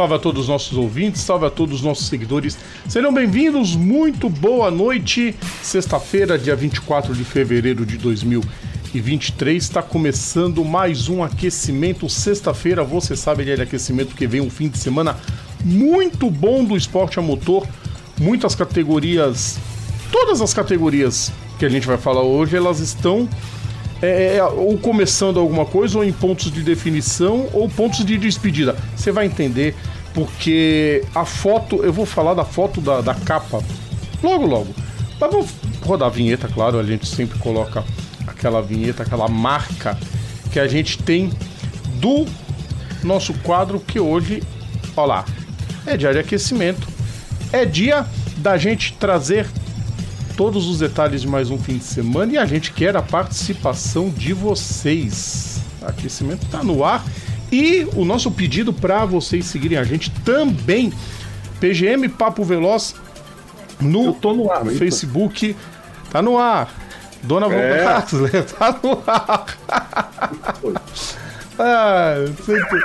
Salve a todos os nossos ouvintes, salve a todos os nossos seguidores. Sejam bem-vindos, muito boa noite. Sexta-feira, dia 24 de fevereiro de 2023, está começando mais um aquecimento. Sexta-feira, você sabe, ele é de aquecimento porque vem um fim de semana muito bom do esporte a motor. Muitas categorias, todas as categorias que a gente vai falar hoje, elas estão é, é, ou começando alguma coisa, ou em pontos de definição, ou pontos de despedida. Você vai entender, porque a foto, eu vou falar da foto da, da capa logo, logo. Mas vamos rodar a vinheta, claro, a gente sempre coloca aquela vinheta, aquela marca que a gente tem do nosso quadro que hoje, ó lá, é dia de aquecimento. É dia da gente trazer todos os detalhes de mais um fim de semana e a gente quer a participação de vocês. Aquecimento está no ar e o nosso pedido para vocês seguirem a gente também. PGM Papo Veloz no, no ar, Facebook. Tá no ar. Dona é. Né? tá no ar. ah, sempre...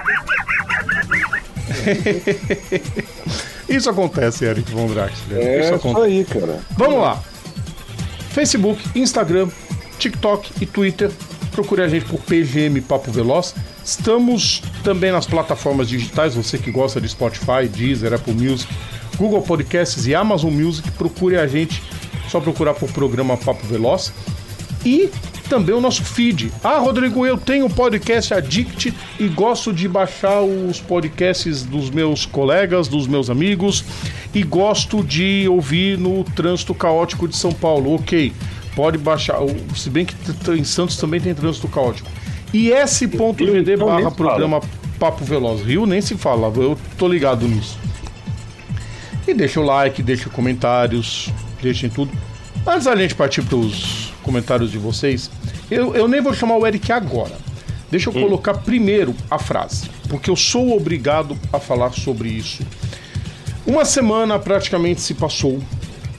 Isso acontece, Eric Von Draxler. É isso, isso aí, cara. Vamos lá. Facebook, Instagram, TikTok e Twitter. Procure a gente por PGM Papo Veloz. Estamos também nas plataformas digitais, você que gosta de Spotify, Deezer, Apple Music, Google Podcasts e Amazon Music, procure a gente, só procurar por programa Papo Veloz. E também o nosso feed. Ah, Rodrigo, eu tenho podcast Addict e gosto de baixar os podcasts dos meus colegas, dos meus amigos e gosto de ouvir no trânsito caótico de São Paulo. Ok, pode baixar. Se bem que em Santos também tem trânsito caótico. E s.gd barra programa Papo Veloz. Rio nem se fala, eu tô ligado nisso. E deixa o like, deixa comentários, deixem tudo. Antes da gente partir para os comentários de vocês, eu, eu nem vou chamar o Eric agora. Deixa eu hum. colocar primeiro a frase, porque eu sou obrigado a falar sobre isso. Uma semana praticamente se passou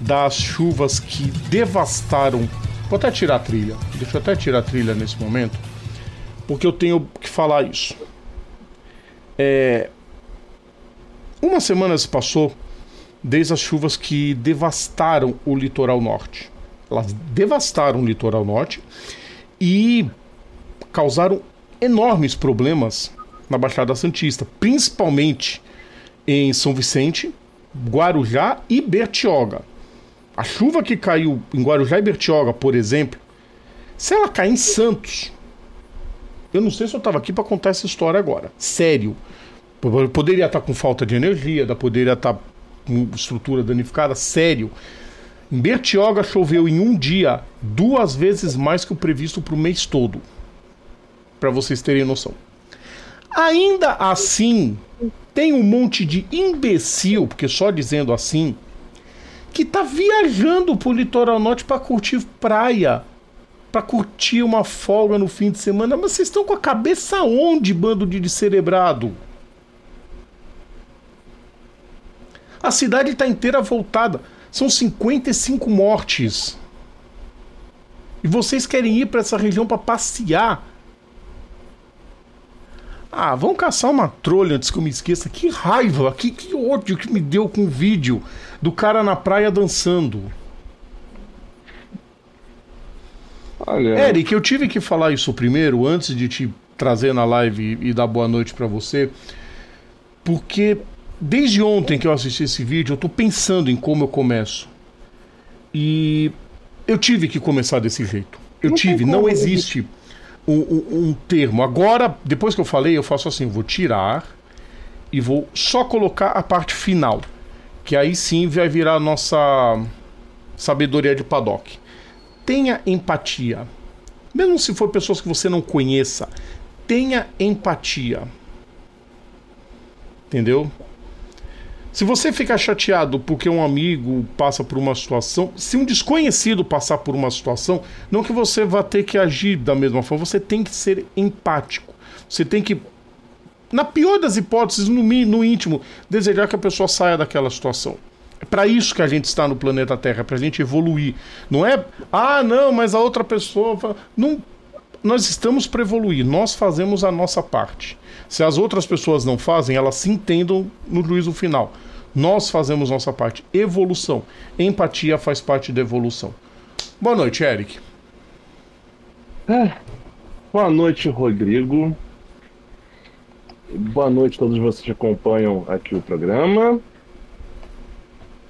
das chuvas que devastaram. Vou até tirar a trilha. Deixa eu até tirar a trilha nesse momento, porque eu tenho que falar isso. É... Uma semana se passou desde as chuvas que devastaram o litoral norte. Elas devastaram o litoral norte e causaram enormes problemas na Baixada Santista, principalmente em São Vicente, Guarujá e Bertioga. A chuva que caiu em Guarujá e Bertioga, por exemplo, se ela cair em Santos, eu não sei se eu estava aqui para contar essa história agora. Sério. Poderia estar com falta de energia, poderia estar com estrutura danificada, sério. Em Bertioga choveu em um dia duas vezes mais que o previsto para o mês todo. Para vocês terem noção. Ainda assim, tem um monte de imbecil, porque só dizendo assim, que tá viajando pro litoral norte para curtir praia, para curtir uma folga no fim de semana. Mas vocês estão com a cabeça onde, bando de descerebrado? A cidade está inteira voltada. São 55 mortes. E vocês querem ir para essa região para passear? Ah, vão caçar uma trolha antes que eu me esqueça. Que raiva, que, que ódio que me deu com o vídeo do cara na praia dançando. Olha. Eric, eu tive que falar isso primeiro, antes de te trazer na live e, e dar boa noite para você, porque Desde ontem que eu assisti esse vídeo, eu tô pensando em como eu começo. E eu tive que começar desse jeito. Eu não tive, não existe um, um, um, termo. Agora, depois que eu falei, eu faço assim: vou tirar e vou só colocar a parte final. Que aí sim vai virar a nossa sabedoria de paddock. Tenha empatia. Mesmo se for pessoas que você não conheça, tenha empatia. Entendeu? Se você ficar chateado porque um amigo passa por uma situação, se um desconhecido passar por uma situação, não que você vá ter que agir da mesma forma, você tem que ser empático. Você tem que, na pior das hipóteses, no, no íntimo, desejar que a pessoa saia daquela situação. É para isso que a gente está no planeta Terra, para a gente evoluir. Não é, ah, não, mas a outra pessoa. Não, nós estamos para evoluir, nós fazemos a nossa parte. Se as outras pessoas não fazem, elas se entendam no juízo final. Nós fazemos nossa parte. Evolução. Empatia faz parte da evolução. Boa noite, Eric. É. Boa noite, Rodrigo. Boa noite a todos vocês que acompanham aqui o programa.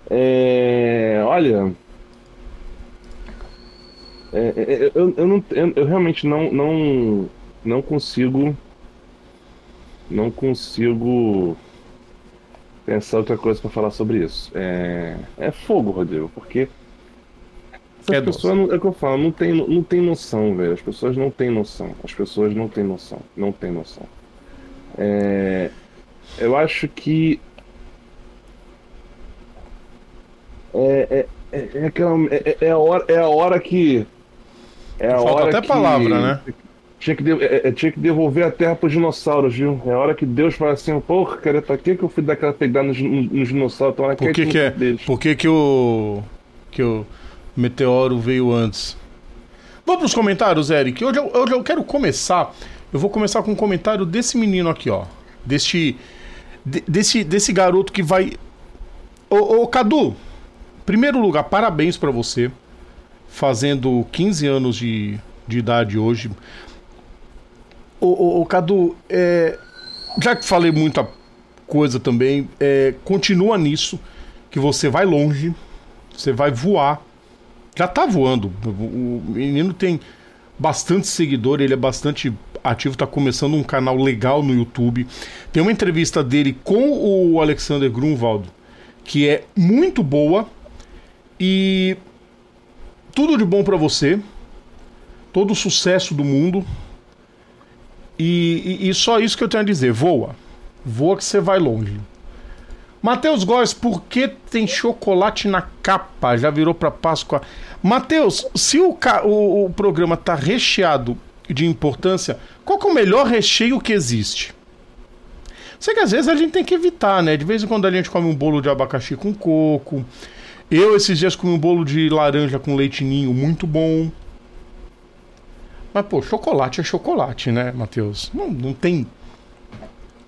É, olha, é, é, é eu, eu, não, eu realmente não, não, não consigo, não consigo pensar outra coisa para falar sobre isso. É, é fogo, Rodrigo, porque as é pessoas, é o que eu falo, não tem, não tem noção, velho. As pessoas não têm noção. As pessoas não têm noção. Não têm noção. É, eu acho que é, é, é, é, aquela, é, é, a hora, é a hora que. É a Falta hora até que, palavra, né? Tinha que, de, é, é, tinha que devolver a terra para os dinossauros, viu? É a hora que Deus fala assim, porra, cara, pra que, que eu fui dar aquela pegada nos, nos dinossauros? Então, Por que, que, é, por que, que o. que o meteoro veio antes? Vamos pros comentários, Eric. Hoje eu, hoje eu quero começar. Eu vou começar com um comentário desse menino aqui, ó. Deste. De, desse, desse garoto que vai. Ô, ô Cadu, primeiro lugar, parabéns para você. Fazendo 15 anos de, de idade hoje. Ô, ô Cadu, é, já que falei muita coisa também, é, continua nisso, que você vai longe, você vai voar. Já tá voando. O menino tem bastante seguidor, ele é bastante ativo, está começando um canal legal no YouTube. Tem uma entrevista dele com o Alexander Grunwald, que é muito boa. E tudo de bom para você. Todo o sucesso do mundo. E, e, e, só isso que eu tenho a dizer. Voa. Voa que você vai longe. Matheus Góes, por que tem chocolate na capa? Já virou para Páscoa. Matheus, se o, o, o programa tá recheado de importância, qual é o melhor recheio que existe? Sei que às vezes a gente tem que evitar, né? De vez em quando a gente come um bolo de abacaxi com coco. Eu esses dias comi um bolo de laranja com leite ninho muito bom. Mas, pô, chocolate é chocolate, né, Matheus? Não, não tem.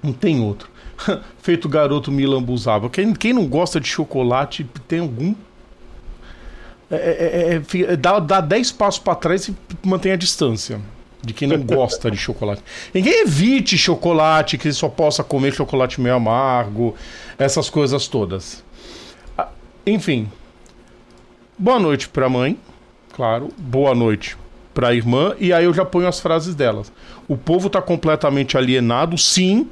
Não tem outro. Feito garoto me lambuzava. Quem, quem não gosta de chocolate tem algum. É, é, é, é dá, dá 10 passos para trás e mantém a distância de quem não gosta de chocolate. Ninguém evite chocolate, que só possa comer chocolate meio amargo, essas coisas todas. Ah, enfim. Boa noite para mãe, claro. Boa noite para a irmã. E aí eu já ponho as frases delas. O povo está completamente alienado, sim.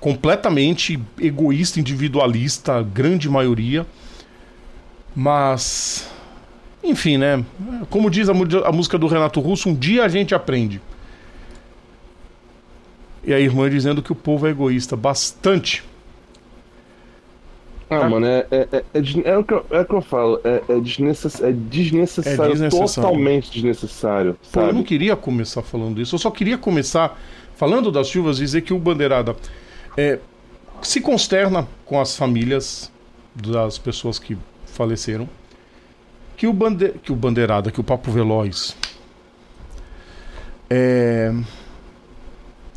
Completamente egoísta, individualista, grande maioria. Mas enfim, né? Como diz a, a música do Renato Russo, um dia a gente aprende. E a irmã dizendo que o povo é egoísta bastante. Ah, tá? mano, é, é, é, é, é, o que eu, é o que eu falo, é, é, desnecess, é desnecessário, é desnecessário, totalmente desnecessário. Pô, eu não queria começar falando isso, eu só queria começar falando das chuvas, dizer que o Bandeirada é, se consterna com as famílias das pessoas que faleceram que o, bande... que o Bandeirada, que o Papo Veloz. É...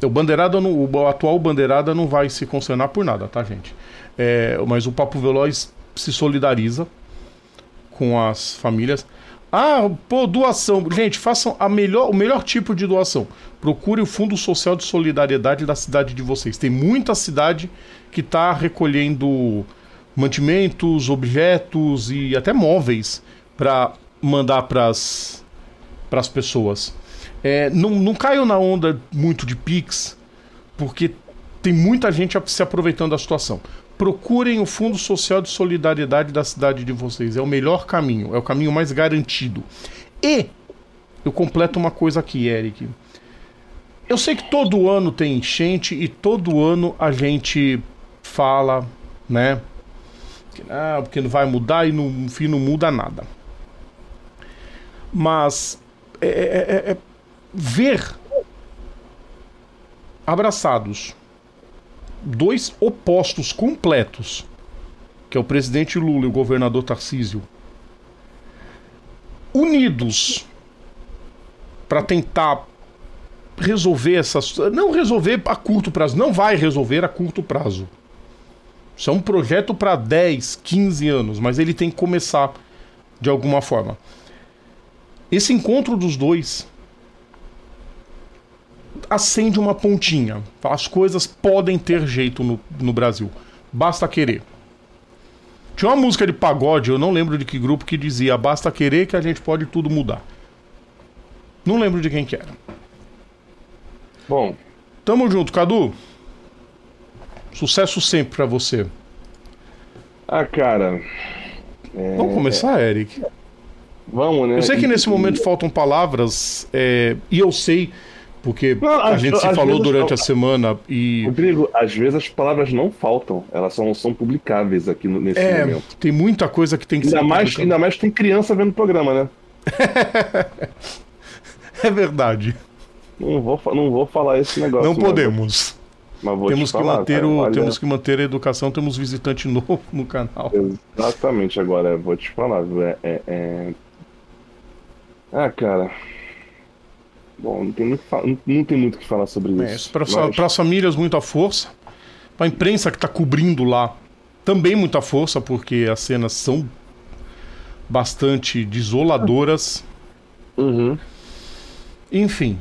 O Bandeirada, não... o atual Bandeirada não vai se concernar por nada, tá, gente? É... Mas o Papo Veloz se solidariza com as famílias. Ah, pô, doação. Gente, façam a melhor, o melhor tipo de doação. Procure o Fundo Social de Solidariedade da cidade de vocês. Tem muita cidade que está recolhendo mantimentos, objetos e até móveis para mandar para as pessoas. É, não, não na onda muito de Pix, porque tem muita gente se aproveitando da situação. Procurem o Fundo Social de Solidariedade da cidade de vocês. É o melhor caminho, é o caminho mais garantido. E eu completo uma coisa aqui, Eric. Eu sei que todo ano tem enchente e todo ano a gente fala, né? Que, ah, porque não vai mudar e no fim não muda nada. Mas é, é, é, é ver abraçados dois opostos completos, que é o presidente Lula e o governador Tarcísio, unidos para tentar resolver essas. Não resolver a curto prazo, não vai resolver a curto prazo. Isso é um projeto para 10, 15 anos, mas ele tem que começar de alguma forma. Esse encontro dos dois acende uma pontinha. As coisas podem ter jeito no, no Brasil. Basta querer. Tinha uma música de pagode, eu não lembro de que grupo, que dizia: Basta querer que a gente pode tudo mudar. Não lembro de quem que era. Bom. Tamo junto, Cadu. Sucesso sempre para você. Ah, cara. É... Vamos começar, Eric? Vamos, né? Eu sei que nesse momento faltam palavras, é... e eu sei porque não, a gente se falou durante a semana e. Rodrigo, às vezes as palavras não faltam, elas são, são publicáveis aqui no, nesse é, momento. Tem muita coisa que tem que ainda ser. Mais, ainda mais tem criança vendo o programa, né? é verdade. Não vou, não vou falar esse negócio. Não podemos. Mas vou temos, que manter o, olha... temos que manter a educação, temos visitante novo no canal. Exatamente, agora vou te falar. É, é, é... Ah, cara. Bom, não tem muito, não tem muito o que falar sobre isso. É, isso para mas... as famílias, muita força. Para a imprensa que está cobrindo lá, também muita força, porque as cenas são bastante desoladoras. Uhum. Enfim,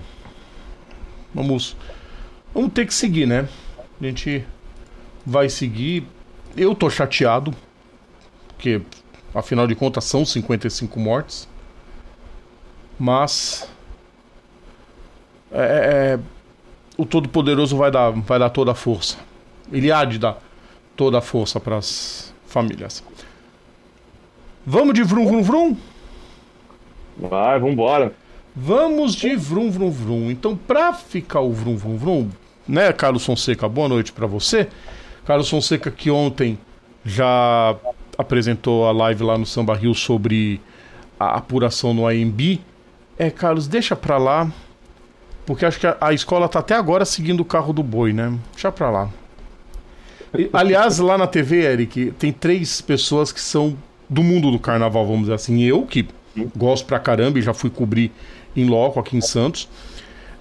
vamos, vamos ter que seguir, né? A gente vai seguir. Eu tô chateado, porque afinal de contas são 55 mortes. Mas é, é, é, o Todo-Poderoso vai dar, vai dar toda a força. Ele há de dar toda a força para as famílias. Vamos de vrum vrum vrum? Vai, vambora. Vamos de vrum vrum vrum. Então, para ficar o vrum vrum vrum, né, Carlos Fonseca, boa noite para você. Carlos Fonseca que ontem já apresentou a live lá no Samba Rio sobre a apuração no AMB. É, Carlos, deixa para lá. Porque acho que a, a escola tá até agora seguindo o carro do boi, né? Deixa pra lá. E, aliás, lá na TV, Eric, tem três pessoas que são do mundo do carnaval, vamos dizer assim. Eu, que gosto pra caramba e já fui cobrir em loco aqui em Santos.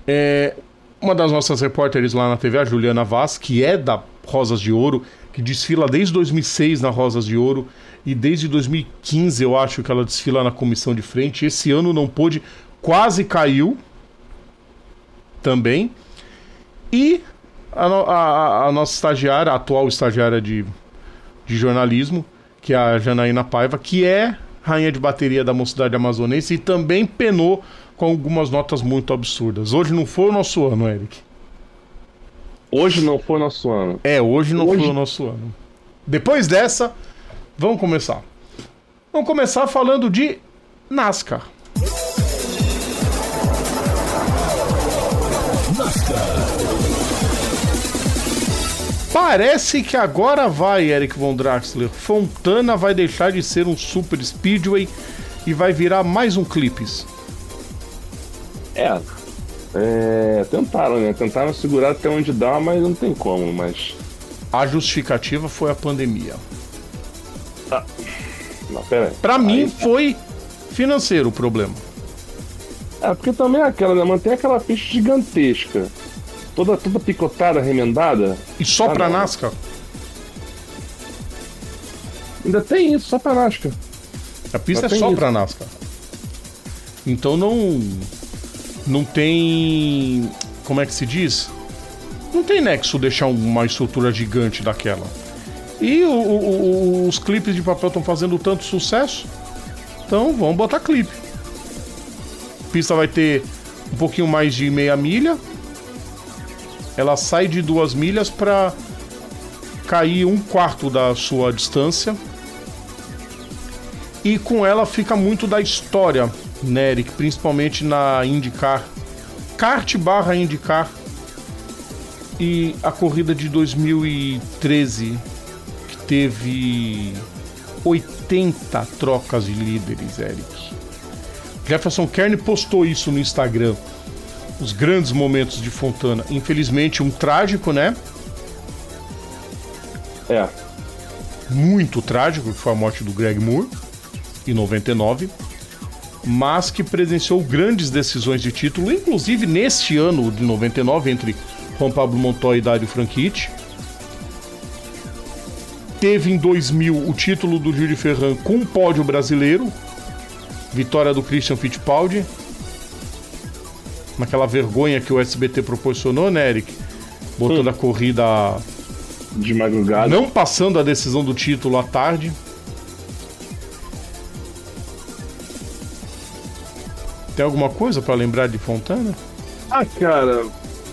É, uma das nossas repórteres lá na TV, a Juliana Vaz, que é da Rosas de Ouro, que desfila desde 2006 na Rosas de Ouro e desde 2015 eu acho que ela desfila na comissão de frente. Esse ano não pôde, quase caiu, também. E a, a, a, nossa estagiária, a atual estagiária de, de jornalismo, que é a Janaína Paiva, que é rainha de bateria da Mocidade Amazonense e também penou com algumas notas muito absurdas. Hoje não foi o nosso ano, Eric. Hoje não foi o nosso ano. É, hoje não hoje... foi o nosso ano. Depois dessa, vamos começar. Vamos começar falando de NASCAR. Parece que agora vai, Eric Von Draxler. Fontana vai deixar de ser um super speedway e vai virar mais um clipes. É, é, tentaram, né? Tentaram segurar até onde dá, mas não tem como, mas... A justificativa foi a pandemia. Ah, não, pera aí. Pra aí, mim foi financeiro o problema. É, porque também é aquela, né? Mantém aquela pista gigantesca toda, toda picotada, remendada. E só ah, pra. NASCAR? Ainda tem isso, só pra NASCAR. A pista é só isso. pra NASCAR. Então não. Não tem. Como é que se diz? Não tem nexo deixar uma estrutura gigante daquela. E o, o, os clipes de papel estão fazendo tanto sucesso. Então vamos botar clipe. A pista vai ter um pouquinho mais de meia milha ela sai de duas milhas para cair um quarto da sua distância. E com ela fica muito da história, né, Eric? Principalmente na IndyCar. Kart barra IndyCar. E a corrida de 2013, que teve 80 trocas de líderes, Eric. Jefferson Kern postou isso no Instagram os grandes momentos de Fontana. Infelizmente, um trágico, né? É. Muito trágico, que foi a morte do Greg Moore, em 99. mas que presenciou grandes decisões de título, inclusive neste ano de 99, entre Juan Pablo Montoya e Dário Franchitti. Teve em 2000 o título do Gil de Ferran com um pódio brasileiro, vitória do Christian Fittipaldi. Naquela vergonha que o SBT proporcionou, né, Eric? Botando hum. a corrida de madrugada. Não passando a decisão do título à tarde. Tem alguma coisa para lembrar de Fontana? Ah, cara.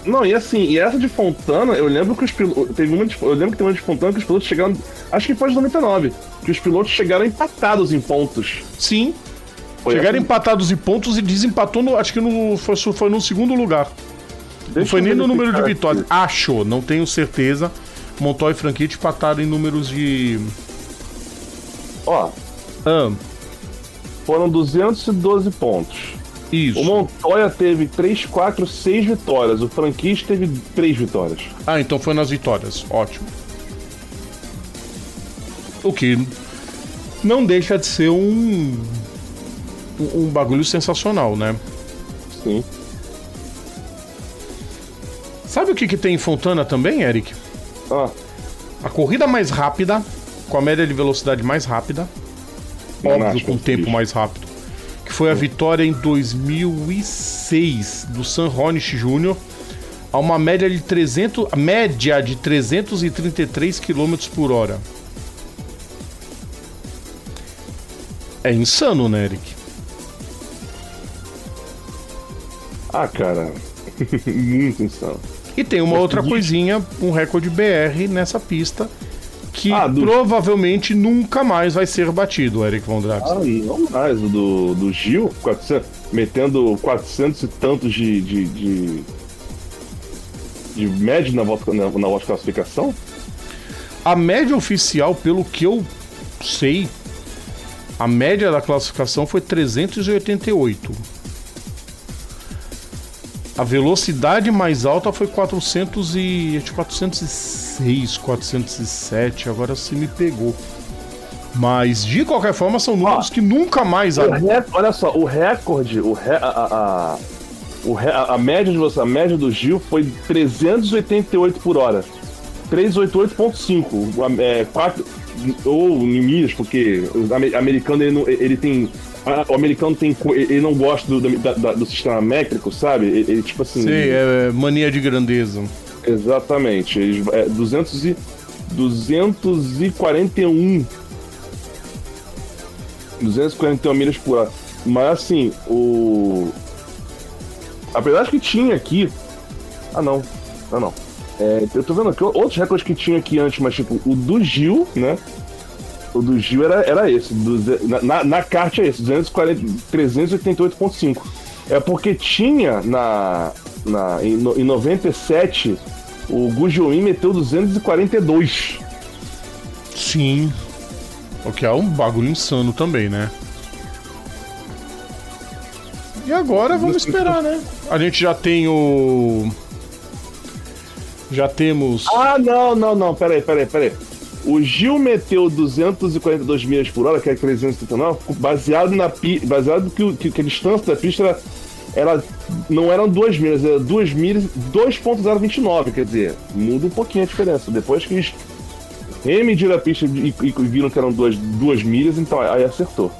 Não, e assim, e essa de Fontana, eu lembro que os pilotos. Teve uma de, eu lembro que tem uma de Fontana que os pilotos chegaram. Acho que foi de 99. Que os pilotos chegaram empatados em pontos. Sim. Foi chegaram assim? empatados em pontos e desempatou no. Acho que no, foi, foi no segundo lugar. Deixa não foi nem no número de vitórias. Acho, não tenho certeza. Montoya e Franchitti empataram em números de. Ó. Ah. Foram 212 pontos. Isso. O Montoya teve 3, 4, 6 vitórias. O Franquista teve 3 vitórias. Ah, então foi nas vitórias. Ótimo. O que não deixa de ser um. Um bagulho sensacional, né? Sim. Sabe o que, que tem em Fontana também, Eric? Ah. A corrida mais rápida, com a média de velocidade mais rápida. Óbvio, com o tempo mais rápido foi a vitória em 2006 do San Hornish Jr. a uma média de 300, média de 333 km por hora. É insano, né, Eric? Ah, cara, muito insano. E tem uma outra coisinha, um recorde BR nessa pista que ah, do... provavelmente nunca mais vai ser batido, Eric Von. Ah, não mais. O do, do Gil, 400, metendo 400 e tantos de, de, de, de média na volta, na, na volta de classificação? A média oficial, pelo que eu sei, a média da classificação foi 388. A velocidade mais alta foi 400 e, 406, 407. Agora você me pegou. Mas de qualquer forma são números ah, que nunca mais. Rec... Olha só, o recorde, o re... a, a, o re... a média de você, a média do Gil foi 388 por hora. 388.5, é, 4 ou em milhas, porque o americano ele, ele tem o americano tem. Ele não gosta do, do, do sistema métrico, sabe? Ele, ele, tipo assim. Sim, é mania de grandeza. Exatamente. Eles, é, 200 e, 241. 241 milhas por hora. Mas assim, o. Apesar de que tinha aqui. Ah, não. Ah, não. É, eu tô vendo aqui outros recordes que tinha aqui antes, mas tipo, o do Gil, né? O do Gil era, era esse. Do, na, na kart é esse, 388.5. É porque tinha na, na, em, no, em 97 o Gujoin meteu 242. Sim. O que é um bagulho insano também, né? E agora vamos esperar, né? A gente já tem o. Já temos. Ah, não, não, não, peraí, peraí, peraí. O Gil meteu 242 milhas por hora, que é 339, baseado na baseado que, que, que a distância da pista era, era, não eram 2 milhas, era 2 milhas, 2.029, quer dizer, muda um pouquinho a diferença. Depois que eles remediram a pista e, e viram que eram 2 milhas, então aí acertou.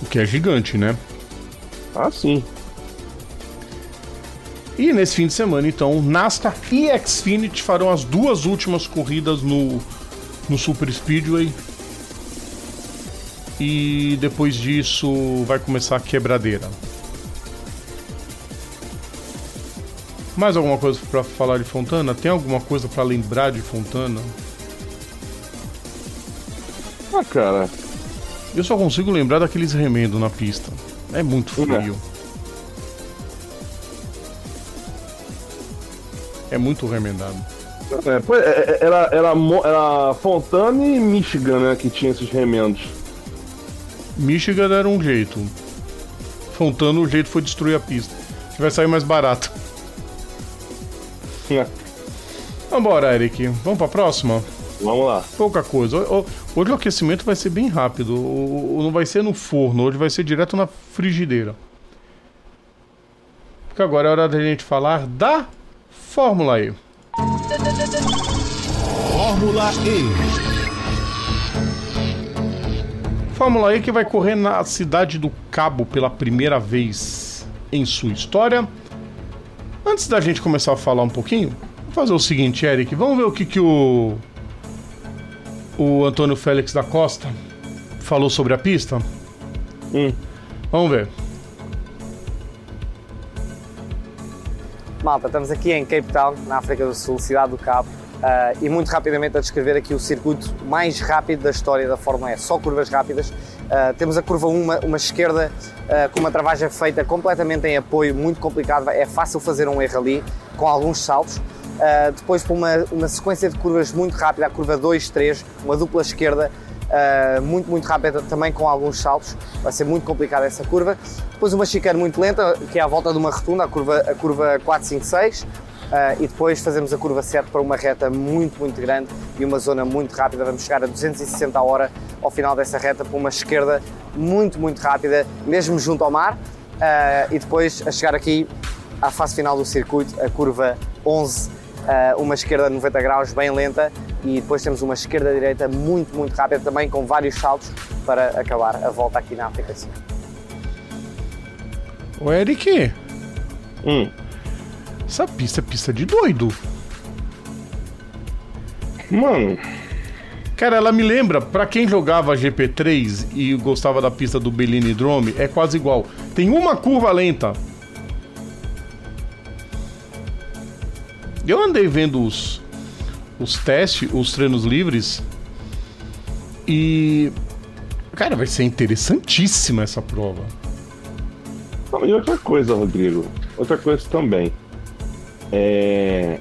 O que é gigante, né? Ah, sim. E nesse fim de semana, então, NASCAR e Xfinity farão as duas últimas corridas no, no Super Speedway. E depois disso vai começar a quebradeira. Mais alguma coisa para falar de Fontana? Tem alguma coisa para lembrar de Fontana? Ah, cara. Eu só consigo lembrar daqueles remendos na pista. É muito frio. É. É muito remendado. É, é, é, era, era, era Fontana e Michigan, né, que tinha esses remendos. Michigan era um jeito. Fontana, o jeito foi destruir a pista. Que vai sair mais barato. É. Vambora, Eric. Vamos pra próxima? Vamos lá. Pouca coisa. Hoje o aquecimento vai ser bem rápido. Não vai ser no forno, hoje vai ser direto na frigideira. Porque agora é hora da gente falar da Fórmula E. Fórmula E. Fórmula E que vai correr na cidade do Cabo pela primeira vez em sua história. Antes da gente começar a falar um pouquinho, vou fazer o seguinte, Eric, vamos ver o que, que o o Antônio Félix da Costa falou sobre a pista? Hum. Vamos ver. Malta, estamos aqui em Cape Town, na África do Sul, cidade do Cabo, uh, e muito rapidamente a descrever aqui o circuito mais rápido da história da Fórmula E, só curvas rápidas. Uh, temos a curva 1, uma, uma esquerda uh, com uma travagem feita completamente em apoio, muito complicado, é fácil fazer um erro ali, com alguns saltos. Depois para uma, uma sequência de curvas muito rápida, a curva 2, 3, uma dupla esquerda, uh, muito, muito rápida também com alguns saltos, vai ser muito complicada essa curva. Depois uma chicane muito lenta, que é à volta de uma rotunda, a curva, a curva 4, 5, 6. Uh, e depois fazemos a curva 7 para uma reta muito, muito grande e uma zona muito rápida. Vamos chegar a 260 a hora ao final dessa reta para uma esquerda muito, muito rápida, mesmo junto ao mar. Uh, e depois a chegar aqui à fase final do circuito, a curva 11 uh, uma esquerda 90 graus bem lenta e depois temos uma esquerda direita muito, muito rápida também com vários saltos para acabar a volta aqui na África Sul. O Eric, hum. essa pista é pista de doido. Mano, Cara, ela me lembra, para quem jogava GP3 e gostava da pista do Bellini Drome, é quase igual. Tem uma curva lenta, Eu andei vendo os, os testes, os treinos livres. E. Cara, vai ser interessantíssima essa prova. E outra coisa, Rodrigo. Outra coisa também. É.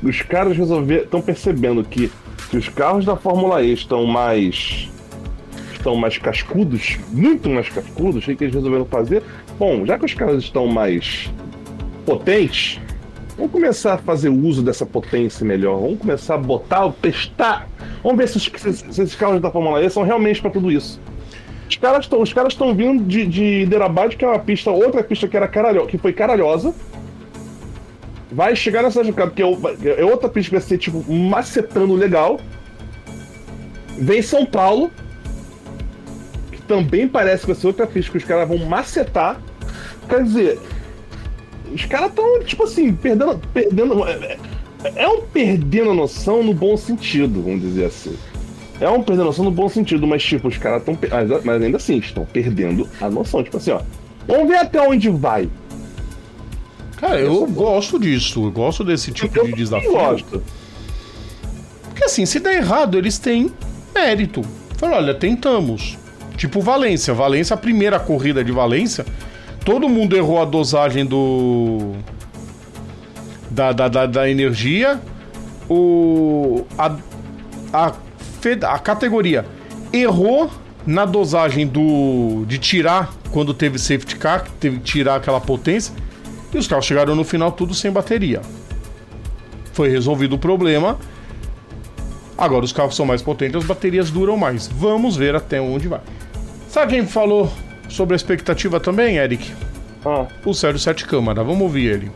Os caras resolveram. estão percebendo que, que os carros da Fórmula E estão mais. estão mais cascudos, muito mais cascudos. O que eles resolveram fazer? Bom, já que os carros estão mais potentes, vamos começar a fazer uso dessa potência melhor. Vamos começar a botar, testar. Vamos ver se, se, se esses carros da Fórmula E são realmente para tudo isso. Os caras estão os caras estão vindo de, de Derabad, que é uma pista, outra pista que era caralho, que foi caralhosa. Vai chegar nessa jogada, que é, é outra pista que vai ser tipo macetando legal. Vem São Paulo, que também parece que vai ser outra pista que os caras vão macetar. Quer dizer, os caras estão, tipo assim, perdendo. perdendo é, é, é um perdendo a noção no bom sentido, vamos dizer assim. É um perdendo a noção no bom sentido, mas, tipo, os caras estão. Mas ainda assim, estão perdendo a noção. Tipo assim, ó. Vamos ver até onde vai. Cara, eu gosto disso. Eu gosto desse tipo eu de desafio. Gosto. Porque assim, se der errado, eles têm mérito. Fala, olha, tentamos. Tipo Valência. Valência, a primeira corrida de Valência, todo mundo errou a dosagem do. Da, da, da, da energia. O. A, a, a categoria errou na dosagem do. de tirar quando teve safety car, teve que tirar aquela potência. E os carros chegaram no final tudo sem bateria. Foi resolvido o problema. Agora os carros são mais potentes, as baterias duram mais. Vamos ver até onde vai. Sabe quem falou sobre a expectativa também, Eric? Ah. O Sérgio Sete Câmara. Vamos ouvir ele.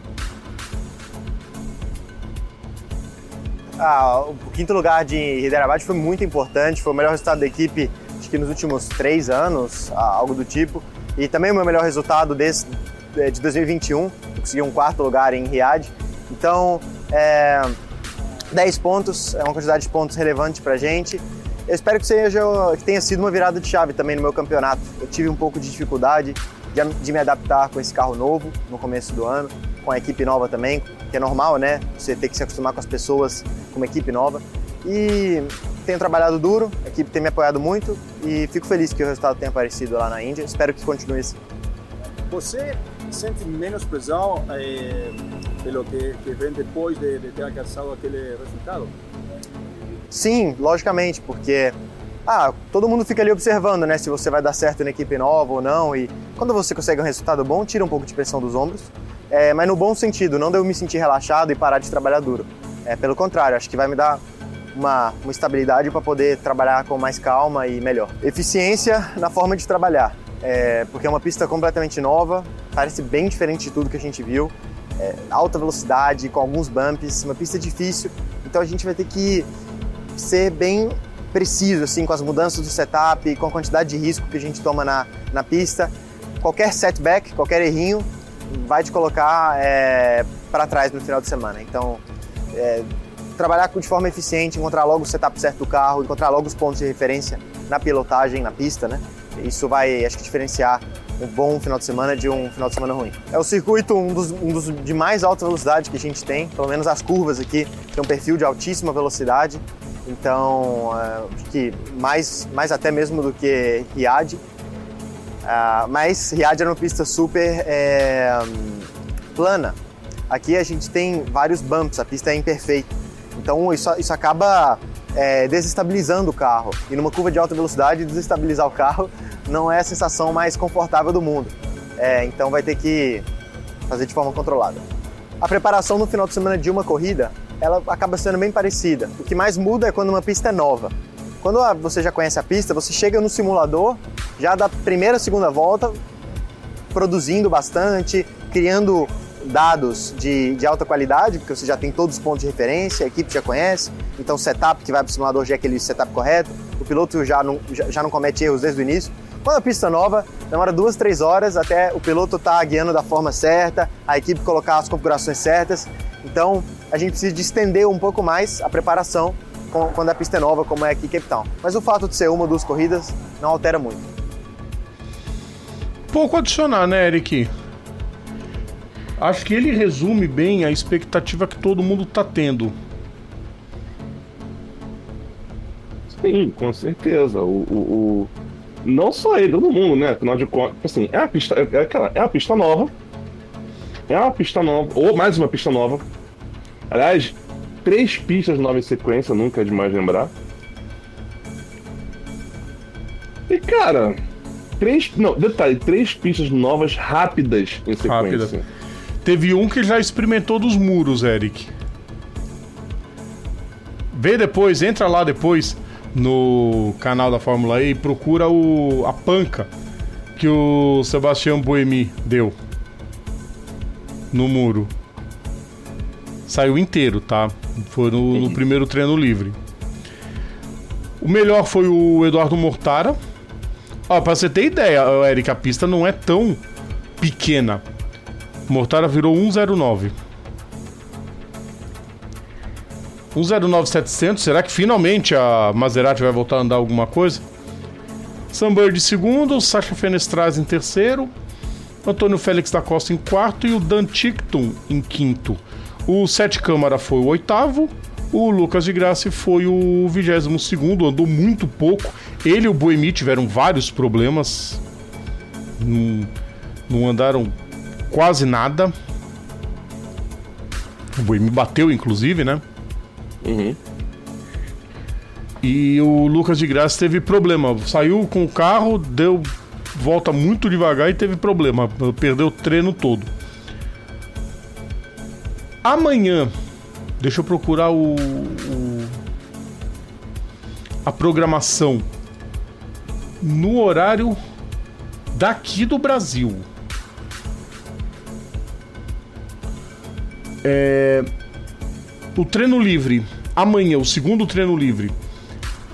Ah, o quinto lugar de Hyderabad foi muito importante, foi o melhor resultado da equipe, acho que nos últimos três anos, algo do tipo. E também o meu melhor resultado desse, de 2021, eu consegui um quarto lugar em Riad. Então, é, 10 pontos, é uma quantidade de pontos relevante pra gente. Eu espero que, seja, que tenha sido uma virada de chave também no meu campeonato. Eu tive um pouco de dificuldade de, de me adaptar com esse carro novo no começo do ano, com a equipe nova também, que é normal, né? Você ter que se acostumar com as pessoas, com uma equipe nova. E tenho trabalhado duro, a equipe tem me apoiado muito e fico feliz que o resultado tenha aparecido lá na Índia. Espero que continue assim. Você sente menos pressão eh, pelo que, que vem depois de, de ter alcançado aquele resultado? Sim, logicamente, porque ah, todo mundo fica ali observando, né, se você vai dar certo na equipe nova ou não. E quando você consegue um resultado bom, tira um pouco de pressão dos ombros. É, mas no bom sentido, não deu me sentir relaxado e parar de trabalhar duro. É, pelo contrário, acho que vai me dar uma, uma estabilidade para poder trabalhar com mais calma e melhor. Eficiência na forma de trabalhar, é, porque é uma pista completamente nova, parece bem diferente de tudo que a gente viu. É, alta velocidade, com alguns bumps, uma pista difícil, então a gente vai ter que ser bem preciso assim com as mudanças do setup, com a quantidade de risco que a gente toma na, na pista. Qualquer setback, qualquer errinho vai te colocar é, para trás no final de semana. Então, é, trabalhar de forma eficiente, encontrar logo o setup certo do carro, encontrar logo os pontos de referência na pilotagem, na pista, né? Isso vai, acho que, diferenciar um bom final de semana de um final de semana ruim. É o circuito um dos, um dos de mais alta velocidade que a gente tem, pelo menos as curvas aqui tem um perfil de altíssima velocidade, então é, acho que mais, mais até mesmo do que Riad. Uh, mas Riad era uma pista super é, plana. Aqui a gente tem vários bumps, a pista é imperfeita. Então isso, isso acaba é, desestabilizando o carro. E numa curva de alta velocidade, desestabilizar o carro não é a sensação mais confortável do mundo. É, então vai ter que fazer de forma controlada. A preparação no final de semana de uma corrida, ela acaba sendo bem parecida. O que mais muda é quando uma pista é nova. Quando você já conhece a pista, você chega no simulador, já da primeira, segunda volta, produzindo bastante, criando dados de, de, alta qualidade, porque você já tem todos os pontos de referência, a equipe já conhece, então o setup que vai para o simulador já é aquele setup correto, o piloto já não, já, já não comete erros desde o início. Quando a pista nova, demora duas, três horas até o piloto estar tá guiando da forma certa, a equipe colocar as configurações certas. Então a gente precisa de estender um pouco mais a preparação quando a pista é nova, como é aqui em Cape Town. Mas o fato de ser uma ou duas corridas não altera muito. Pouco adicionar, né, Eric? Acho que ele resume bem a expectativa que todo mundo está tendo. Sim, com certeza. O, o, o, Não só ele, todo mundo, né? Afinal de contas, assim, é a pista, é, é, é uma pista nova. É uma pista nova, ou mais uma pista nova. Aliás, três pistas novas em sequência, nunca é demais lembrar. E cara, três. Não, detalhe, três pistas novas rápidas em sequência. Rápida. Teve um que já experimentou dos muros, Eric. Vê depois, entra lá depois no canal da Fórmula E e procura o, a panca que o Sebastião Buemi deu no muro. Saiu inteiro, tá? Foi no, no primeiro treino livre. O melhor foi o Eduardo Mortara. Ó, pra você ter ideia, Eric, a pista não é tão pequena. Mortara virou 109. 109,700. Será que finalmente a Maserati vai voltar a andar alguma coisa? Sunbird em segundo, Sacha Fenestraz em terceiro, Antônio Félix da Costa em quarto e o Dan Tickton em quinto. O Sete Câmara foi o oitavo, o Lucas de Graça foi o vigésimo segundo, andou muito pouco. Ele e o Boemi tiveram vários problemas, não, não andaram quase nada. O Boi me bateu, inclusive, né? Uhum. E o Lucas de Graça teve problema. Saiu com o carro, deu volta muito devagar e teve problema. Perdeu o treino todo. Amanhã, deixa eu procurar o, o a programação no horário daqui do Brasil. É, o treino livre, amanhã, o segundo treino livre,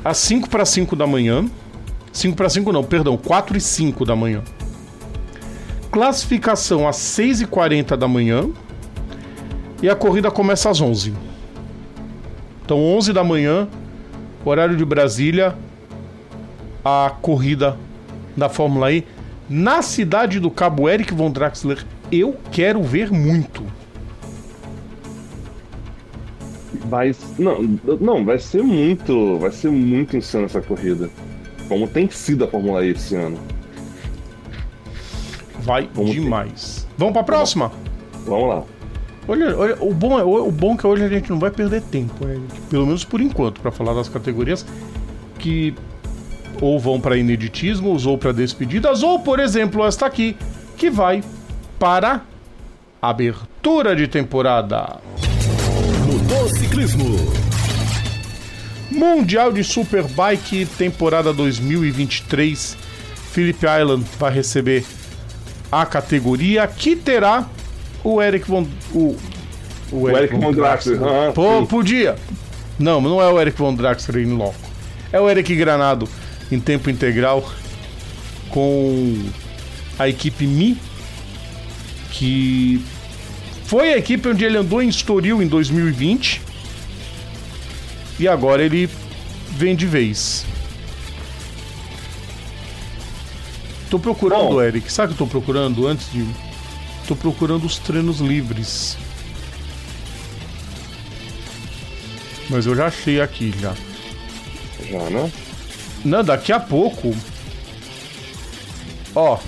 às 5 para 5 da manhã. 5 para 5 não, perdão, 4 e 5 da manhã. Classificação às 6 e 40 da manhã. E a corrida começa às 11. Então, 11 da manhã, horário de Brasília, a corrida da Fórmula E na cidade do Cabo Eric von Draxler. Eu quero ver muito. Vai. Não, não, vai ser muito. Vai ser muito insano essa corrida. Como tem sido a Fórmula E esse ano. Vai Como demais. Tem. Vamos pra próxima? Vamos lá. Olha, olha, o, bom é, o bom é que hoje a gente não vai perder tempo, né? pelo menos por enquanto, para falar das categorias que ou vão para ineditismos, ou para despedidas, ou, por exemplo, esta aqui, que vai para abertura de temporada. do ciclismo. Mundial de Superbike, temporada 2023. Philip Island vai receber a categoria que terá o Eric Von. O, o Eric, Eric Von Draxler. Ah, Pô, podia. Não, não é o Eric Von Draxler em loco. É o Eric Granado em tempo integral com a equipe Mi, que foi a equipe onde ele andou em Estoril em 2020. E agora ele vem de vez. Tô procurando, Bom. Eric. Sabe o que eu tô procurando antes de. Tô procurando os treinos livres. Mas eu já achei aqui já. Já, né? Não, daqui a pouco. Ó,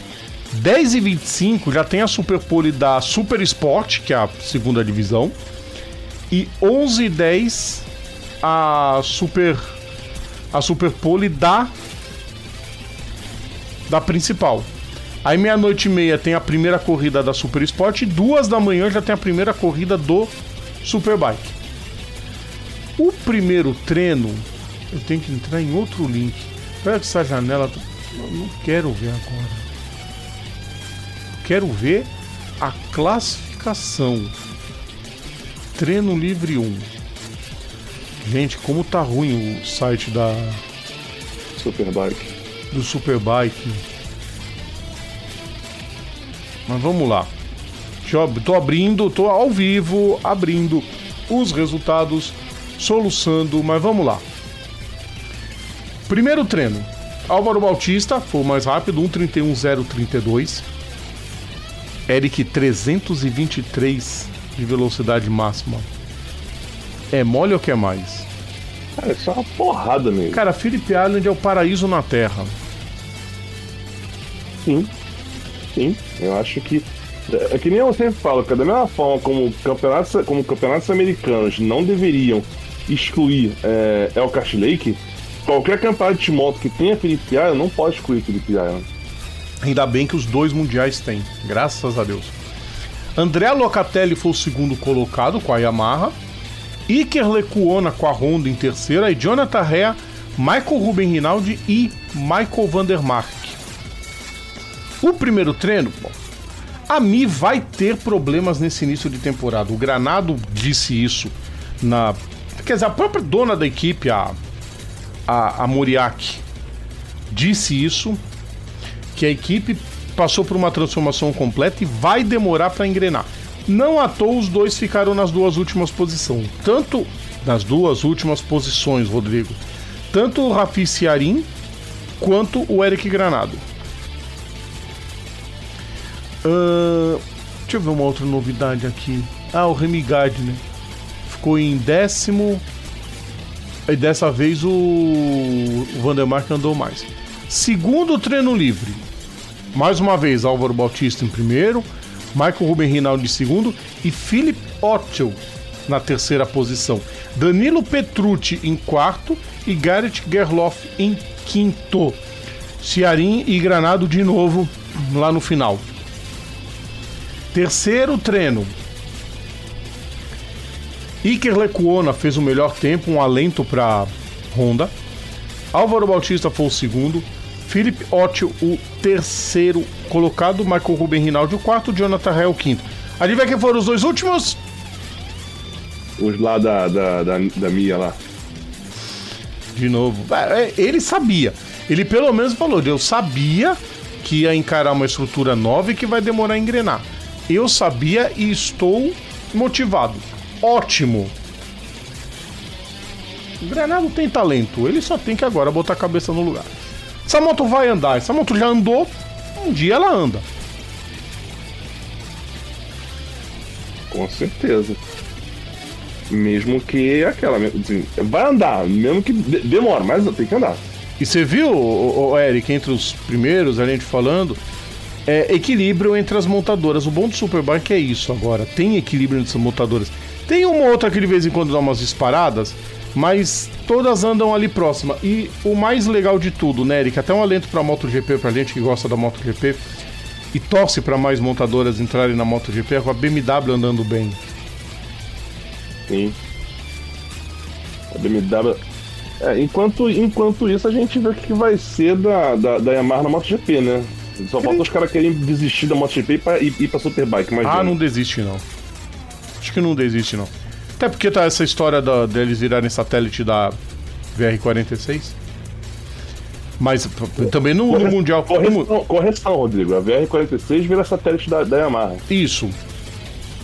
10 e 25 já tem a Super Pole da Super Sport, que é a segunda divisão. E 11 e 10 a Super a Super Pole da da principal. Aí meia-noite e meia tem a primeira corrida da Super Sport e duas da manhã já tem a primeira corrida do Superbike. O primeiro treino, eu tenho que entrar em outro link. Pega essa janela, eu não quero ver agora quero ver a classificação. Treino Livre 1. Gente, como tá ruim o site da Superbike. Do Superbike. Mas vamos lá. Tô abrindo, tô ao vivo, abrindo os resultados, soluçando, mas vamos lá. Primeiro treino. Álvaro Bautista foi o mais rápido, 1:31.032. Eric 323 de velocidade máxima. É mole ou quer mais? Cara, isso é uma porrada mesmo. Cara, Philip Island é o paraíso na Terra. Sim. Sim. Eu acho que. É que nem eu sempre falo, que da mesma forma como campeonatos, como campeonatos americanos não deveriam excluir é, El Cash Lake, qualquer campeonato de moto que tenha Philip Island não pode excluir Philip Island. Ainda bem que os dois mundiais têm, graças a Deus. André Locatelli foi o segundo colocado com a Yamaha. Iker Lecuona com a Honda em terceira. E Jonathan Rea, Michael Ruben Rinaldi e Michael Vandermark. O primeiro treino, bom, a Mi vai ter problemas nesse início de temporada. O Granado disse isso na. Quer dizer, a própria dona da equipe, a, a, a Moriak, disse isso que a equipe passou por uma transformação completa e vai demorar para engrenar. Não à toa os dois ficaram nas duas últimas posições. Tanto nas duas últimas posições, Rodrigo. Tanto o Rafi Ciarim quanto o Eric Granado. Uh, deixa eu ver uma outra novidade aqui. Ah, o Remy Gardner. Ficou em décimo. E dessa vez o, o Vandermark andou mais. Segundo treino livre, mais uma vez, Álvaro Bautista em primeiro, Michael Ruben Rinaldi em segundo e Philip Ottel na terceira posição. Danilo Petrucci em quarto e Garrett Gerloff em quinto. Cearim e Granado de novo lá no final. Terceiro treino. Iker Lecuona fez o melhor tempo, um alento para Honda. Álvaro Bautista foi o segundo. Felipe Otto, o terceiro colocado, Michael Ruben Rinaldi, o quarto, Jonathan Hell, o quinto. Adivinha quem foram os dois últimos? Os lá da, da, da, da Mia lá. De novo. É, é, ele sabia. Ele pelo menos falou, eu sabia que ia encarar uma estrutura nova e que vai demorar a engrenar. Eu sabia e estou motivado. Ótimo. O Granado tem talento, ele só tem que agora botar a cabeça no lugar. Essa moto vai andar, essa moto já andou, um dia ela anda. Com certeza. Mesmo que aquela. Assim, vai andar, mesmo que demora, mas tem que andar. E você viu, o, o Eric, entre os primeiros, a gente falando, é, equilíbrio entre as montadoras. O bom do Superbike é isso agora. Tem equilíbrio entre as montadoras. Tem uma outra que de vez em quando dá umas disparadas, mas todas andam ali próxima. E o mais legal de tudo, né, Eric? Até um alento pra MotoGP, pra gente que gosta da MotoGP e torce para mais montadoras entrarem na MotoGP, é com a BMW andando bem. Sim. A BMW. É, enquanto, enquanto isso, a gente vê o que vai ser da, da, da Yamaha na MotoGP, né? Só falta os caras querem desistir da MotoGP e pra, ir, ir pra Superbike. Mas Ah, não desiste não. Acho que não desiste não. Até porque tá essa história da, deles virarem satélite da VR-46. Mas também no, no Mundial. no mu- Correção, correção, Rodrigo. A VR46 vira satélite da, da Yamaha. Isso.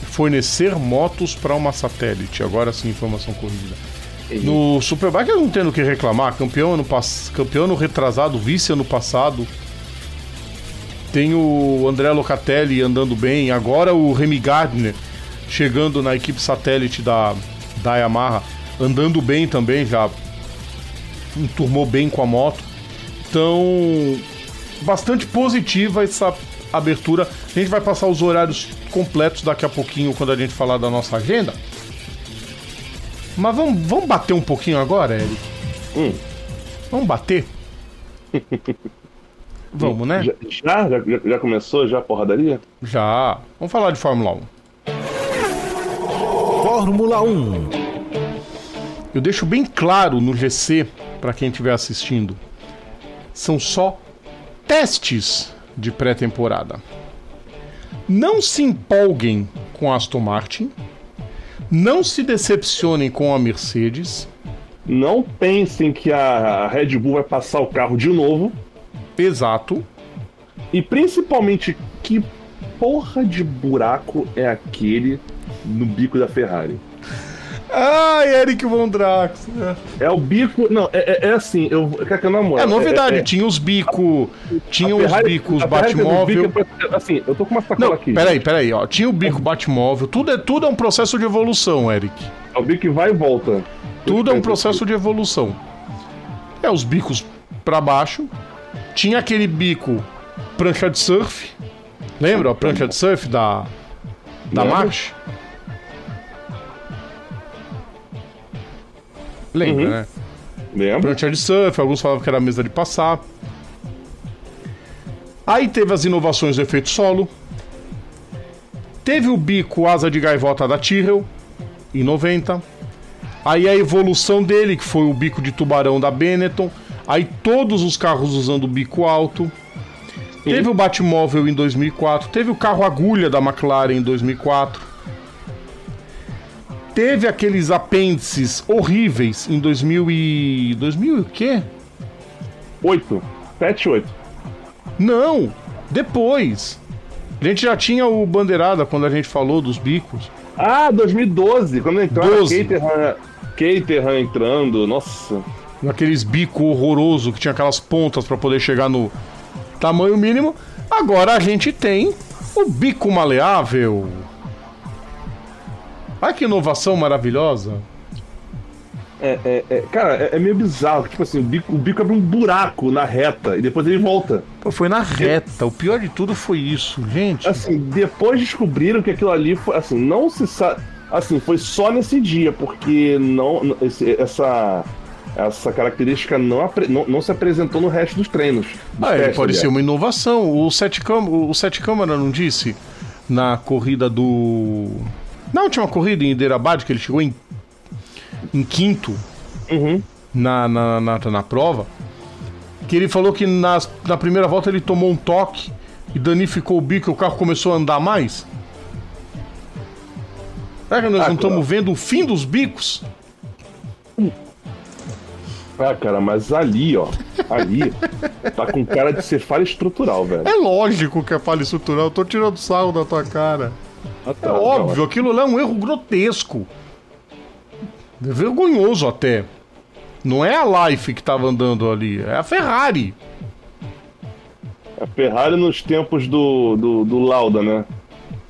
Fornecer motos para uma satélite. Agora sim, informação corrigida. No Superbike eu não tenho o que reclamar. Campeão ano, pass... Campeão ano retrasado, vice ano passado. Tem o André Locatelli andando bem. Agora o Remy Gardner chegando na equipe satélite da, da Yamaha. Andando bem também, já enturmou bem com a moto. Então, bastante positiva essa abertura. A gente vai passar os horários completos daqui a pouquinho quando a gente falar da nossa agenda. Mas vamos, vamos bater um pouquinho agora, Eric? Hum. Vamos bater? vamos, né? Já, já, já, começou já a porradaria? Já. Vamos falar de Fórmula 1. Fórmula 1. Eu deixo bem claro no GC, para quem estiver assistindo, são só testes de pré-temporada. Não se empolguem com a Aston Martin, não se decepcionem com a Mercedes, Não pensem que a Red Bull vai passar o carro de novo. exato. E principalmente, que porra de buraco é aquele no bico da Ferrari? Ai, Eric Von Drax. É o bico. Não, é, é- é assim, eu. Quer que eu namoro? É novidade, É, é- tinha os bicos, tinha a os Ferrari- bicos a Ferrari Batmóvel. bico, Assim, eu tô com uma sacola Não, aqui. peraí, peraí, ó. Tinha o bico Batmóvel, tudo é, tudo é um processo de evolução, Eric. É o bico que vai e volta. Tudo é um processo de evolução. É os bicos pra baixo. Tinha aquele bico prancha de surf. Lembra a prancha de surf da da. March? Lembra, Uhum. né? Lembra? Prancha de surf, alguns falavam que era mesa de passar. Aí teve as inovações do efeito solo. Teve o bico asa de gaivota da Tyrrell, em 90. Aí a evolução dele, que foi o bico de tubarão da Benetton. Aí todos os carros usando o bico alto. Teve o Batmóvel em 2004. Teve o carro agulha da McLaren em 2004. Teve aqueles apêndices horríveis em 2000 e... 2000 e o quê? 8. 7, 8. Não! Depois! A gente já tinha o Bandeirada quando a gente falou dos bicos. Ah, 2012, quando entrou a 12. Caterham, Caterham entrando, nossa. Naqueles bico horroroso que tinha aquelas pontas para poder chegar no tamanho mínimo. Agora a gente tem o bico maleável. Olha que inovação maravilhosa. É, é- é- cara, é, é meio bizarro. Tipo assim, o bico, o bico abre um buraco na reta e depois ele volta. Pô, foi na reta. O pior de tudo foi isso, gente. Assim, depois descobriram que aquilo ali foi. Assim, não se sabe. Assim, foi só nesse dia, porque não, esse- essa, essa característica não, não, não se apresentou no resto dos treinos. dos Ah, pode ser uma inovação. O Sete, Cam... o Sete Câmara não disse na corrida do. Na última corrida em Hyderabad, que ele chegou em, em quinto Uhum. na, na, na, na prova, que ele falou que nas, na primeira volta ele tomou um toque e danificou o bico e o carro começou a andar mais? Será que nós Ah, não claro. estamos vendo o fim dos bicos? Ah, cara, mas ali, ó. Ali, tá com cara de ser falha estrutural, velho. É lógico que é falha estrutural, eu tô tirando sarro da tua cara. É óbvio, aquilo lá é um erro grotesco. É vergonhoso até. Não é a Life que tava andando ali, é a Ferrari. A Ferrari nos tempos do, do, do Lauda, né?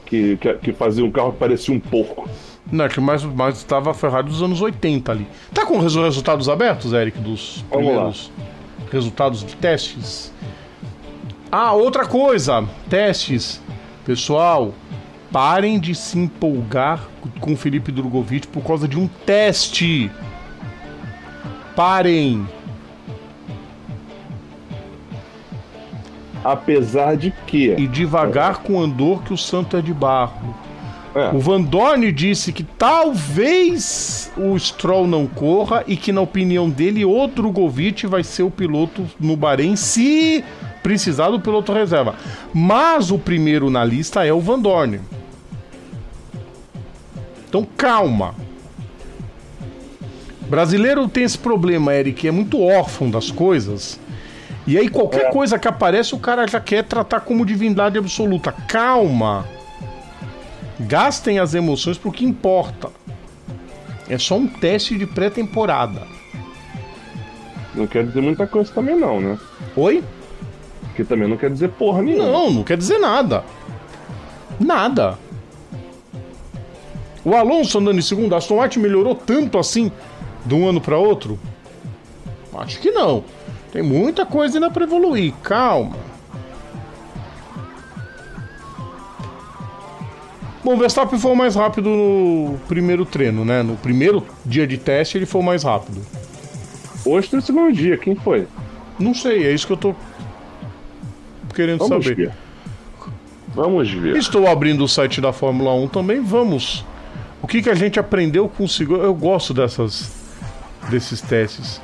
Que, que, que fazia um carro que parecia um porco. Não, que mais, mais estava a Ferrari dos anos 80 ali. Tá com os resultados abertos, Eric, dos Vamos primeiros resultados de testes? Ah, outra coisa, testes. Pessoal, parem de se empolgar com o Felipe Drogovic por causa de um teste. Parem. Apesar de que. E devagar com o andor que o santo é de barro. É. O Van Dorn disse que talvez o Stroll não corra e que, na opinião dele, o Drogovic vai ser o piloto no Bahrein se precisar do piloto reserva. Mas o primeiro na lista é o Van Dorn. Então calma. Brasileiro tem esse problema, Eric, é muito órfão das coisas. E aí qualquer é. coisa que aparece o cara já quer tratar como divindade absoluta. Calma. Gastem as emoções pro que importa. É só um teste de pré-temporada. Não quer dizer muita coisa também não, né? Oi? Que também não quer dizer porra nenhuma. Não, não quer dizer nada. Nada. O Alonso andando em segundo, a Aston Martin melhorou tanto assim de um ano para outro? Acho que não. Tem muita coisa ainda para evoluir. Calma. Bom, o Verstappen foi o mais rápido no primeiro treino, né? No primeiro dia de teste ele foi o mais rápido. Hoje tem o segundo dia, quem foi? Não sei, é isso que eu tô querendo Vamos saber. Ver. Vamos ver. Estou abrindo o site da Fórmula 1 também, vamos. O que, que a gente aprendeu com o segundo. Eu gosto dessas desses testes.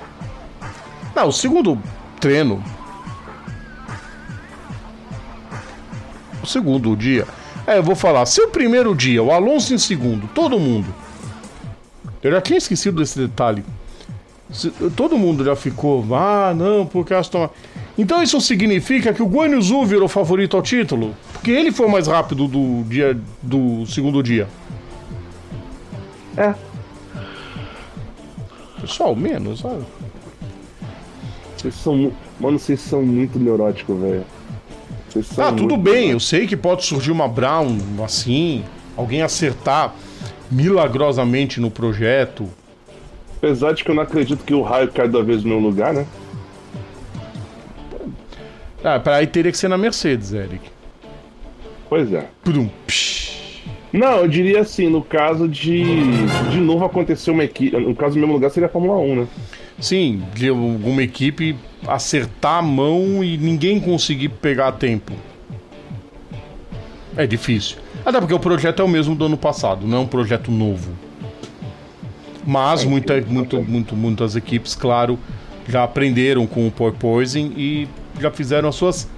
Não, o segundo treino. O segundo dia. É, eu vou falar. Se o primeiro dia, o Alonso em segundo, todo mundo. Eu já tinha esquecido desse detalhe. Se, todo mundo já ficou. Ah, não, porque Aston. Então isso significa que o Guanyu Zhu virou favorito ao título? Porque ele foi mais rápido do dia do segundo dia. É. Pessoal, menos, sabe? Vocês são. Mano, vocês são muito neuróticos, velho. Ah, tudo bem, eu sei que pode surgir uma Brown assim, alguém acertar milagrosamente no projeto. Apesar de que eu não acredito que o raio cai da vez no meu lugar, né? Ah, pra aí teria que ser na Mercedes, Eric. Pois é. Pum, não, eu diria assim, no caso de de novo acontecer uma equipe. No caso do mesmo lugar seria a Fórmula 1, né? Sim, de alguma equipe acertar a mão e ninguém conseguir pegar tempo. É difícil. Até porque o projeto é o mesmo do ano passado, não é um projeto novo. Mas muita, muito, muito, muitas equipes, claro, já aprenderam com o porpoising e já fizeram as suas.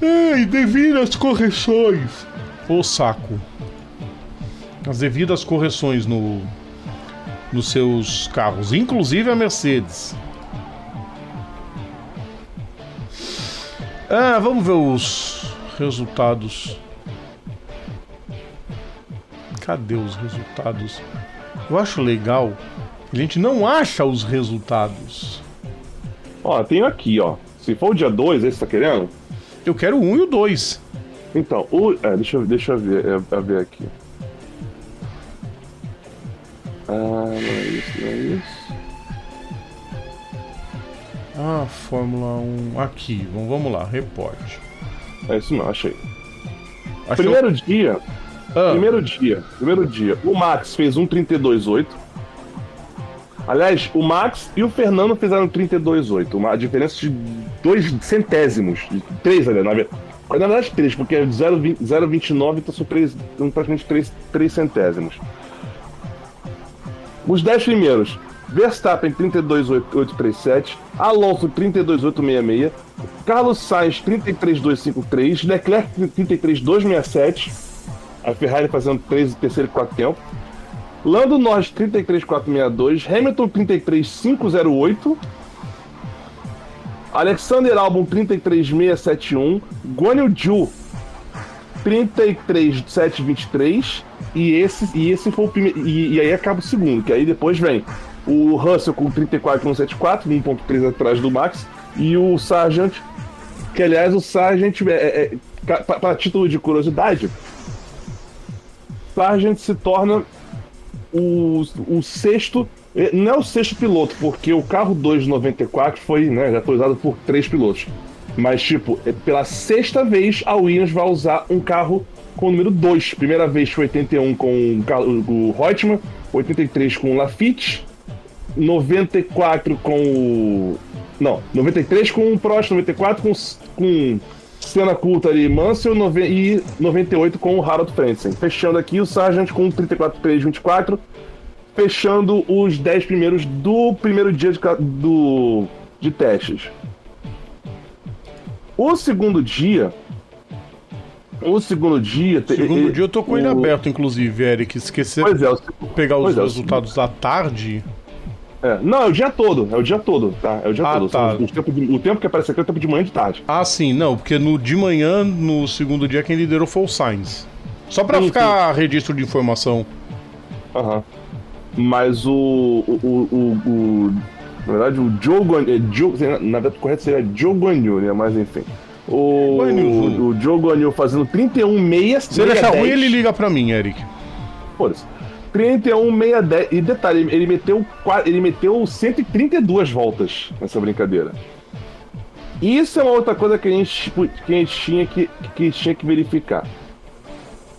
Ei, devidas correções. O saco. As devidas correções no, nos seus carros, inclusive a Mercedes. Ah, vamos ver os resultados. Cadê os resultados? Eu acho legal. A gente não acha os resultados. Ó, tenho aqui, ó. Se for o dia 2, esse tá querendo? Eu quero o 1 um e o 2. Então, o. É, deixa, eu, deixa eu ver, é, é ver aqui. Ah, não é isso, não é isso. Ah, Fórmula 1. Aqui, vamos, vamos lá, reporte. É isso não, achei. Achou? Primeiro dia. Ah. Primeiro dia. Primeiro dia. O Max fez um 32.8. Aliás, o Max e o Fernando fizeram 32.8. Uma diferença de dois centésimos. De três, aliás, na verdade. Na verdade, três, porque é 0,29 então são três, praticamente três, três centésimos. Os 10 primeiros. Verstappen 32,837, Alonso 32,866, Carlos Sainz 33,253, Leclerc 33,267, a Ferrari fazendo 3, terceiro e quarto tempo, Lando Norris 33,462, Hamilton 33,508, Alexander Albon 33,671, Guanyu Zhou 33,723 e esse, e esse foi o primeiro. E, e, aí acaba o segundo, que aí depois vem o Russell com 34,174, 1,3 atrás do Max, e o Sargent, que aliás o Sargent, é, é, é para título de curiosidade, Sargent se torna o, o sexto. É, não é o sexto piloto, porque o carro 2 de 94 foi, né, já foi usado por três pilotos. Mas, tipo, é pela sexta vez a Williams vai usar um carro com o número 2. Primeira vez foi 81 com o Reutemann, 83 com o Lafitte, 94 com o. Não, 93 com o Prost, 94 com, com Cena Coulter e Mansell e 98 com o Harold Frentzen. Fechando aqui o Sargent com 34, 3, 24. Fechando os 10 primeiros do primeiro dia de, do, de testes. O segundo dia. O segundo dia. te- Segundo e- dia eu tô com ele o- aberto, inclusive, Eric. Esquecer é, o, de pegar os pois é, o resultados da tarde. é, não, é o dia todo. É o dia todo, tá? É o dia Ah, todo. tá. Os tempo de- o tempo que aparece aqui é o tempo de manhã e de tarde. Ah, sim, não, porque no de manhã, no segundo dia, quem liderou foi o Sainz. Só pra Sim, ficar registro de informação. Aham. Mas o. O. o, o, na verdade, o Joe Guan. é, Joe- Na verdade, o correto seria Joe Guanyu, né? Mas enfim. O, o, o Joe Guanyu fazendo 31 meia. Se ele achar ruim, ele liga pra mim, Eric. Foda-se. 31 meia 10. E detalhe, ele meteu, ele meteu 132 voltas nessa brincadeira. Isso é uma outra coisa que a gente, que a gente tinha, que, que tinha que verificar.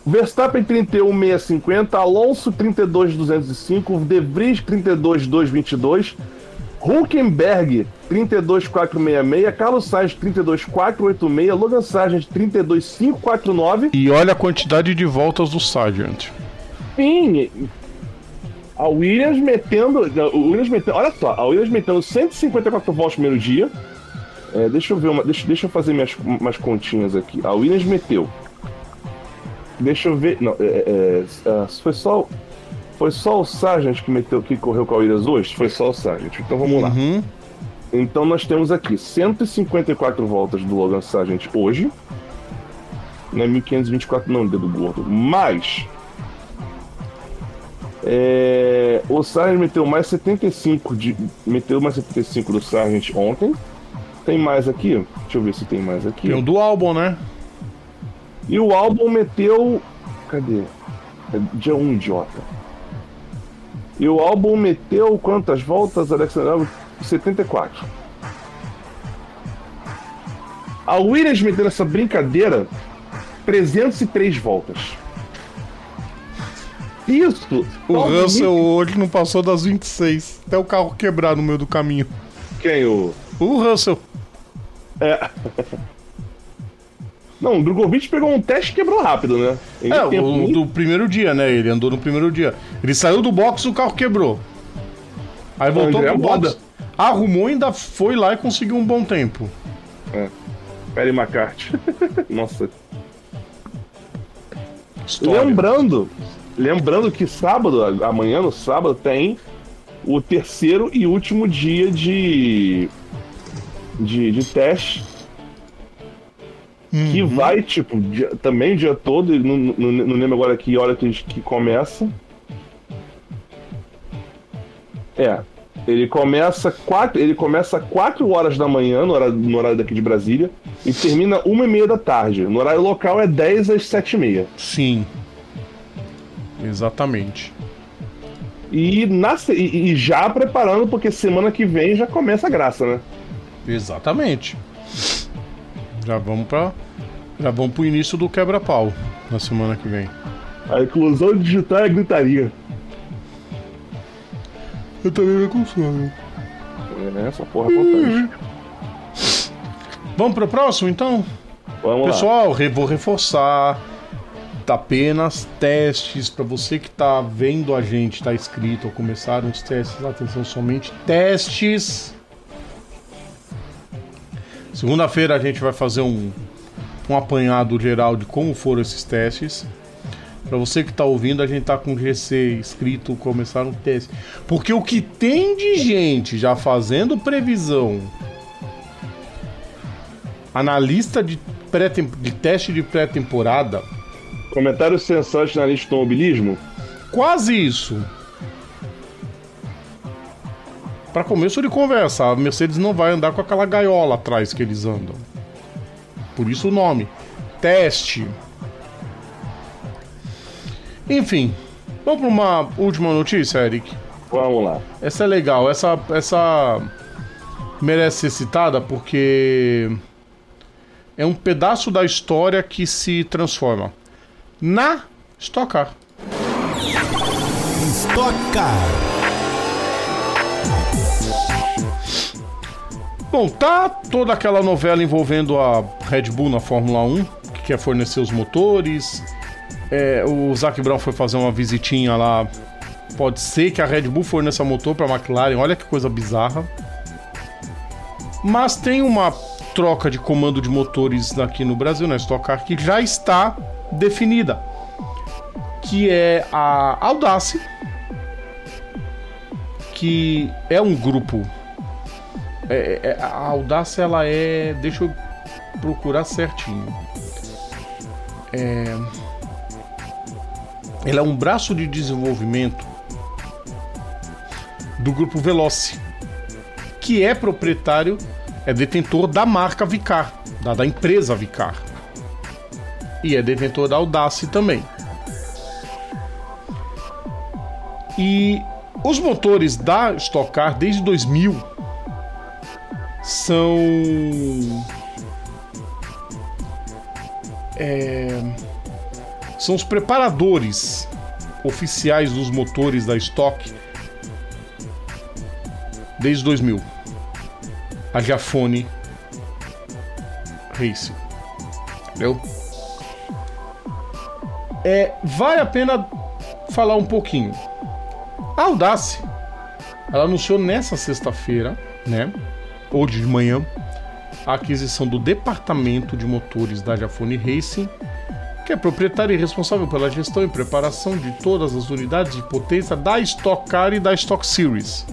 Verstappen 31,650, Alonso 32,205, De Vries 32,222, Hulkenberg 32,466, Carlos Sainz 32,486, Logan Sargent 32,549 E olha a quantidade de voltas do Sargent. Sim, a Williams metendo. O Williams metendo. Olha só, a Williams metendo 154 voltas no primeiro dia. É, deixa eu ver uma. Deixa, deixa eu fazer minhas, umas continhas aqui. A Williams meteu. Deixa eu ver. Não, é, é, é, foi só. Foi só o Sargent que meteu que correu com a Williams hoje? Foi só o Sargent. Então vamos lá. Uhum. Então nós temos aqui 154 voltas do Logan Sargent hoje. Não é 1524 não, dedo gordo. Mais. É, o Sargent meteu mais 75 de. Meteu mais 75 do Sargent ontem. Tem mais aqui? Deixa eu ver se tem mais aqui. Tem o do álbum, né? E o álbum meteu. Cadê? É dia 1, idiota. E o álbum meteu quantas voltas, Alexander? 74. A Williams meteu nessa brincadeira 303 voltas. Isso! O Russell hoje não passou das 26. Até o carro quebrar no meio do caminho. Quem? O. O Russell. É. Não, o Drogovic pegou um teste e quebrou rápido, né? Em É, o nem- do primeiro dia, né? Ele andou no primeiro dia. Ele saiu do box e o carro quebrou. Aí voltou André pro box, Moda. arrumou ainda foi lá e conseguiu um bom tempo. Perry McCarthy. Nossa. História. Lembrando, lembrando que sábado, amanhã no sábado, tem o terceiro e último dia de. de, de teste. Que vai, tipo, dia- também o dia todo, não, não, não lembro agora que hora que, que começa. É. Ele começa quatro, ele começa 4 horas da manhã, no horário, no horário daqui de Brasília, e termina uma e meia da tarde. No horário local é 10 às 7 e meia. Sim. Exatamente. E, na, e, e já preparando, porque semana que vem já começa a graça, né? Exatamente. Já vamos para já vamos pro início do quebra-pau na semana que vem. A inclusão digital é gritaria. Eu também me consono. É, essa porra acontece. Vamos pro próximo então? Vamos lá. Pessoal, re- vou reforçar. Tá apenas testes para você que tá vendo a gente, tá inscrito ou começaram os testes. Atenção, somente testes. Segunda-feira a gente vai fazer um, um apanhado geral de como foram esses testes. Para você que tá ouvindo, a gente tá com GC inscrito, começaram o teste. Porque o que tem de gente já fazendo previsão analista de, pré de teste de pré-temporada, Comentários sensatos na lista de automobilismo? quase isso. Para começo de conversa, a Mercedes não vai andar com aquela gaiola atrás que eles andam. Por isso o nome. Teste. Enfim, vamos para uma última notícia, Eric. Vamos lá. Essa é legal, essa, essa merece ser citada porque é um pedaço da história que se transforma na Stock Car. Stock Car. Bom, tá toda aquela novela envolvendo a Red Bull na Fórmula 1, que quer fornecer os motores. É, o Zac Brown foi fazer uma visitinha lá. Pode ser que a Red Bull forneça motor para a McLaren. Olha que coisa bizarra. Mas tem uma troca de comando de motores aqui no Brasil, na Stock Car, que já está definida. Que é a Audace, que é um grupo é, é, a audácia ela é. Deixa eu procurar certinho. É, ela é um braço de desenvolvimento do grupo Veloce, que é proprietário, é detentor da marca Vicar, da, da empresa Vicar. E é detentor da Audace também. E os motores da Stock Car desde 2000 são. É, são os preparadores oficiais dos motores da Stock desde 2000. A Jafone Racing. Entendeu? É, vale a pena falar um pouquinho. A Audace, ela anunciou nessa sexta-feira, né? Hoje de manhã, a aquisição do departamento de motores da Jafone Racing, que é proprietário e responsável pela gestão e preparação de todas as unidades de potência da Stock Car e da Stock Series.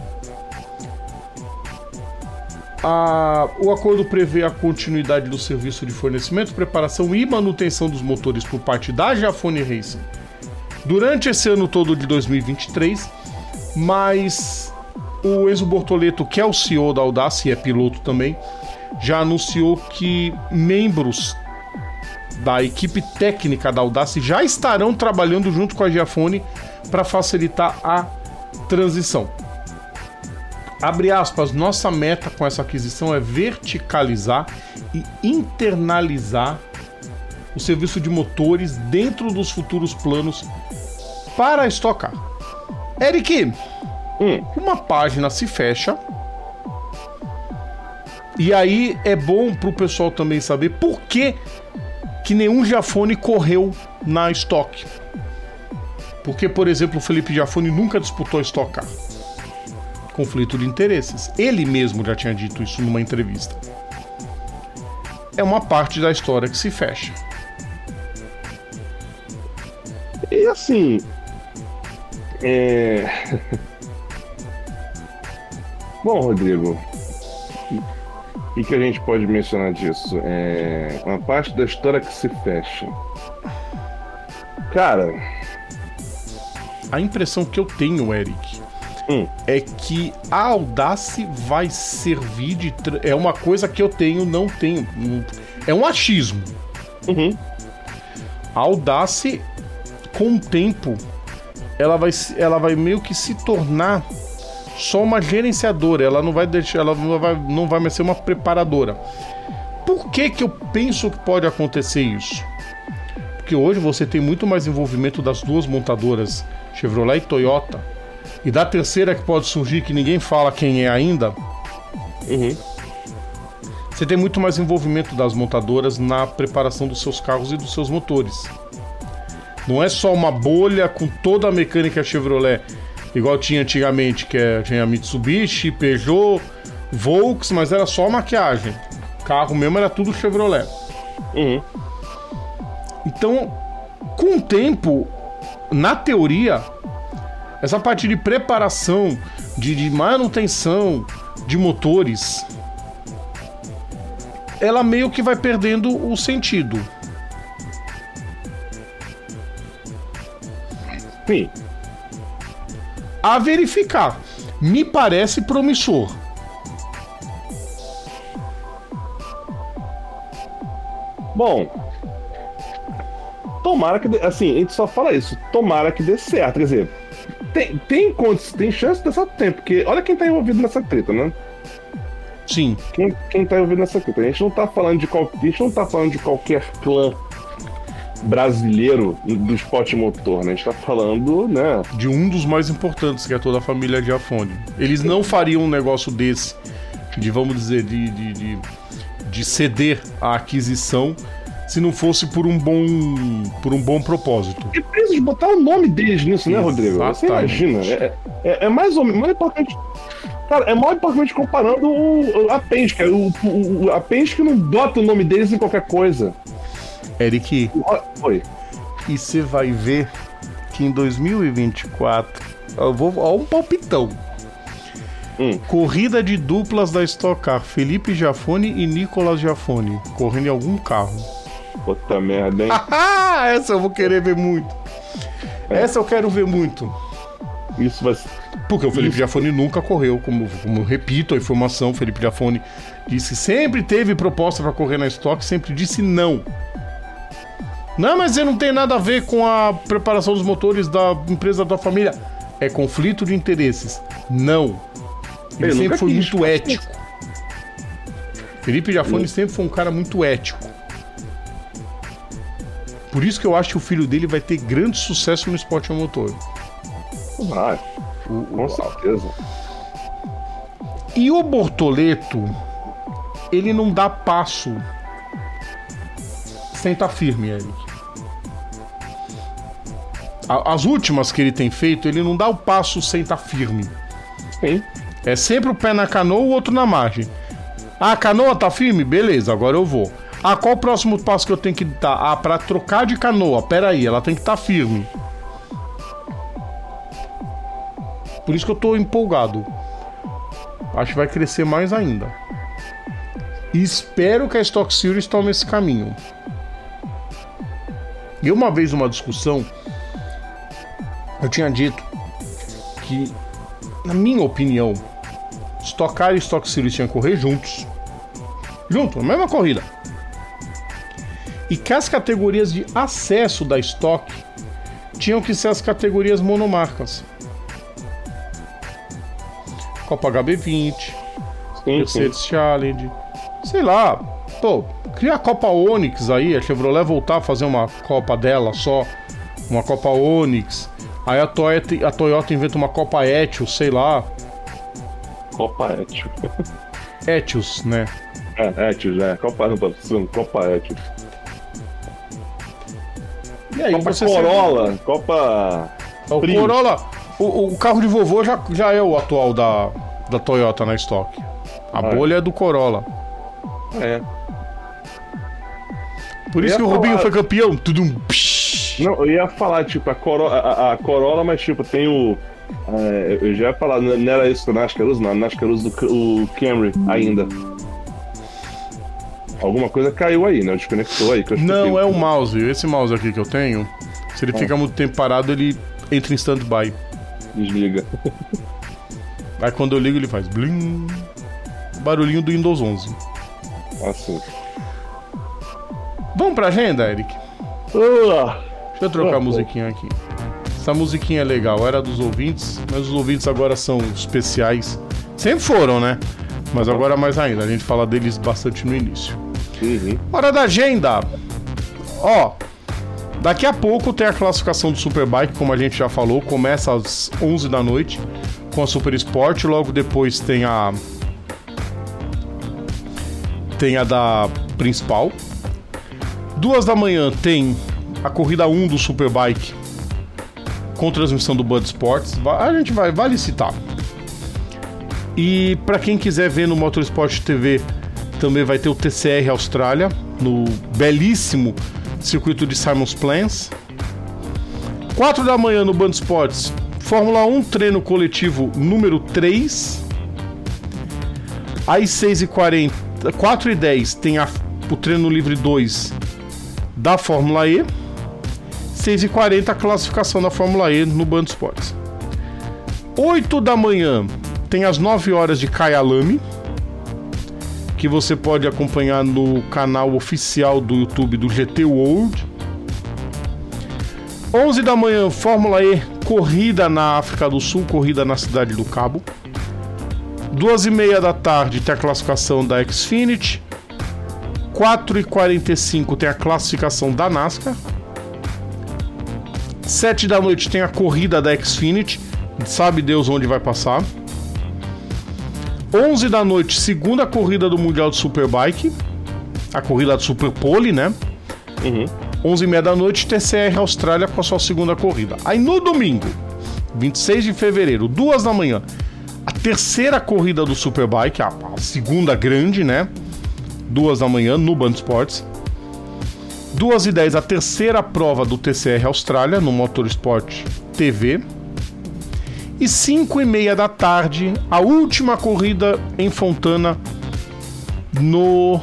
A, o acordo prevê a continuidade do serviço de fornecimento, preparação e manutenção dos motores por parte da Jafone Racing durante esse ano todo de 2023, mas o Enzo Bortoleto, que é o CEO da Audace e é piloto também, já anunciou que membros da equipe técnica da Audace já estarão trabalhando junto com a Giafone para facilitar a transição. Abre aspas, nossa meta com essa aquisição é verticalizar e internalizar o serviço de motores dentro dos futuros planos para estocar. Eric, Hum, uma página se fecha. E aí é bom pro pessoal também saber por que, que nenhum Jafone correu na estoque. Porque, por exemplo, o Felipe Jafone nunca disputou Car. Conflito de interesses. Ele mesmo já tinha dito isso numa entrevista. É uma parte da história que se fecha. E assim. É. Bom, Rodrigo, o que a gente pode mencionar disso? É uma parte da história que se fecha. Cara. A impressão que eu tenho, Eric, hum. é que a Audace vai servir de. É uma coisa que eu tenho, não tenho. É um achismo. Uhum. A Audace, com o tempo, ela vai, ela vai meio que se tornar só uma gerenciadora, ela não vai deixar, ela não vai, não vai mais ser uma preparadora. Por que que eu penso que pode acontecer isso? Porque hoje você tem muito mais envolvimento das duas montadoras, Chevrolet e Toyota, e da terceira que pode surgir que ninguém fala quem é ainda. Uhum. Você tem muito mais envolvimento das montadoras na preparação dos seus carros e dos seus motores. Não é só uma bolha com toda a mecânica Chevrolet igual tinha antigamente, que é, tinha Mitsubishi, Peugeot, Volks, mas era só maquiagem. O carro mesmo era tudo Chevrolet. Uhum. Então, com o tempo, na teoria, essa parte de preparação, de, de manutenção de motores, ela meio que vai perdendo o sentido. Sim a verificar. Me parece promissor. Bom, tomara que. Assim, a gente só fala isso. Tomara que dê certo. Quer dizer, tem, tem, tem chance de dar certo tempo, porque olha quem tá envolvido nessa treta, né? Sim. Quem, quem tá envolvido nessa treta? A gente não tá falando de qual, a gente não tá falando de qualquer clã brasileiro do esporte motor, né? A gente tá falando, né? De um dos mais importantes, que é toda a família de Afone. Eles não fariam um negócio desse de vamos dizer, de, de, de, de ceder a aquisição se não fosse por um bom, por um bom propósito. E precisam botar o nome deles nisso, né, Rodrigo? Você imagina. É, é, é mais ou menos mais importante. Cara, é mais importante comparando o, a Penske. O, o, a Penske não bota o nome deles em qualquer coisa. Eric. Oi. E você vai ver que em 2024. Eu vou. Ó, um palpitão. Hum. Corrida de duplas da Stock Car. Felipe Jafone e Nicolas Jafone. Correndo em algum carro. Puta merda, hein? Essa eu vou querer ver muito. É. Essa eu quero ver muito. Isso vai Porque o Felipe Isso. Jafone nunca correu, como, como repito a informação, o Felipe Jafone disse sempre teve proposta para correr na estoque, sempre disse não. Não, mas ele não tem nada a ver com a preparação dos motores da empresa da família. É conflito de interesses. Não. Ele, ele sempre foi quis, muito ético. Felipe Jafone sempre foi um cara muito ético. Por isso que eu acho que o filho dele vai ter grande sucesso no esporte a motor. Vai. O, com certeza. E o Bortoleto, ele não dá passo tá firme, Eric. As últimas que ele tem feito, ele não dá o passo sem estar tá firme. Sim. É sempre o pé na canoa, o outro na margem. Ah, a canoa tá firme? Beleza, agora eu vou. Ah, qual o próximo passo que eu tenho que dar? Ah, para trocar de canoa. Pera aí, ela tem que estar tá firme. Por isso que eu tô empolgado. Acho que vai crescer mais ainda. E espero que a Stock Series tome esse caminho. E uma vez numa discussão, eu tinha dito que, na minha opinião, Stock Car e Stock Series tinham que correr juntos. Junto, na mesma corrida e que as categorias de acesso da estoque tinham que ser as categorias monomarcas. Copa HB20, sim, Mercedes. Challenge, sei lá, pô, cria a Copa Onix aí, a Chevrolet voltar a fazer uma Copa dela só, uma Copa Onix. Aí a Toyota, a Toyota inventa uma Copa Etios, sei lá. Copa Etios. Etios, né? É, Etios, é. Copa, não, Copa Etios. E aí, Copa Corolla, sempre... Copa. O Prius. Corolla, o, o, carro de vovô já, já é o atual da, da Toyota na estoque. A ah, bolha é. é do Corolla. É. Por isso que o falar... Rubinho foi campeão. Tudo um. Não, eu ia falar, tipo, a Corolla, a, a Corolla mas tipo, tem o. É, eu já ia falar, não era isso que o NASCAR usa, não. NASCAR usa o Camry ainda. Alguma coisa caiu aí, né? Desconectou aí. Não, é o mouse. Esse mouse aqui que eu tenho, se ele ah. fica muito tempo parado, ele entra em stand-by. Desliga. Aí quando eu ligo, ele faz blim. Barulhinho do Windows 11. Assim. Vamos pra agenda, Eric? Uh. Deixa eu trocar a musiquinha aqui. Essa musiquinha é legal, era dos ouvintes, mas os ouvintes agora são especiais. Sempre foram, né? Mas agora mais ainda, a gente fala deles bastante no início. Uhum. Hora da agenda. Ó, daqui a pouco tem a classificação do Superbike, como a gente já falou, começa às 11 da noite com a Super Sport, logo depois tem a tem a da principal. Duas da manhã tem a corrida 1 do Superbike com transmissão do Bud Sports. A gente vai, vai licitar. E para quem quiser ver no Motorsport TV, também vai ter o TCR Austrália, no belíssimo circuito de Simons Plans. 4 da manhã no Band Sports, Fórmula 1 treino coletivo número 3. Às 6h40, 4 e 10 tem a, o treino livre 2 da Fórmula E. 6h40 a classificação da Fórmula E no Band Sports. 8 da manhã tem as 9 horas de Kyalami que você pode acompanhar no canal oficial do YouTube do GT World. 11 da manhã, Fórmula E, corrida na África do Sul, corrida na Cidade do Cabo. 2 e meia da tarde tem a classificação da Xfinity. 4 e 45 tem a classificação da NASCAR. 7 da noite tem a corrida da Xfinity. Sabe Deus onde vai passar. 11 da noite, segunda corrida do Mundial de Superbike. A corrida do Superpole, né? Uhum. 11 e meia da noite, TCR Austrália com a sua segunda corrida. Aí no domingo, 26 de fevereiro, duas da manhã, a terceira corrida do Superbike, a, a segunda grande, né? Duas da manhã no Band Sports. 2 e 10 a terceira prova do TCR Austrália no Motorsport TV. E 5 e meia da tarde, a última corrida em Fontana no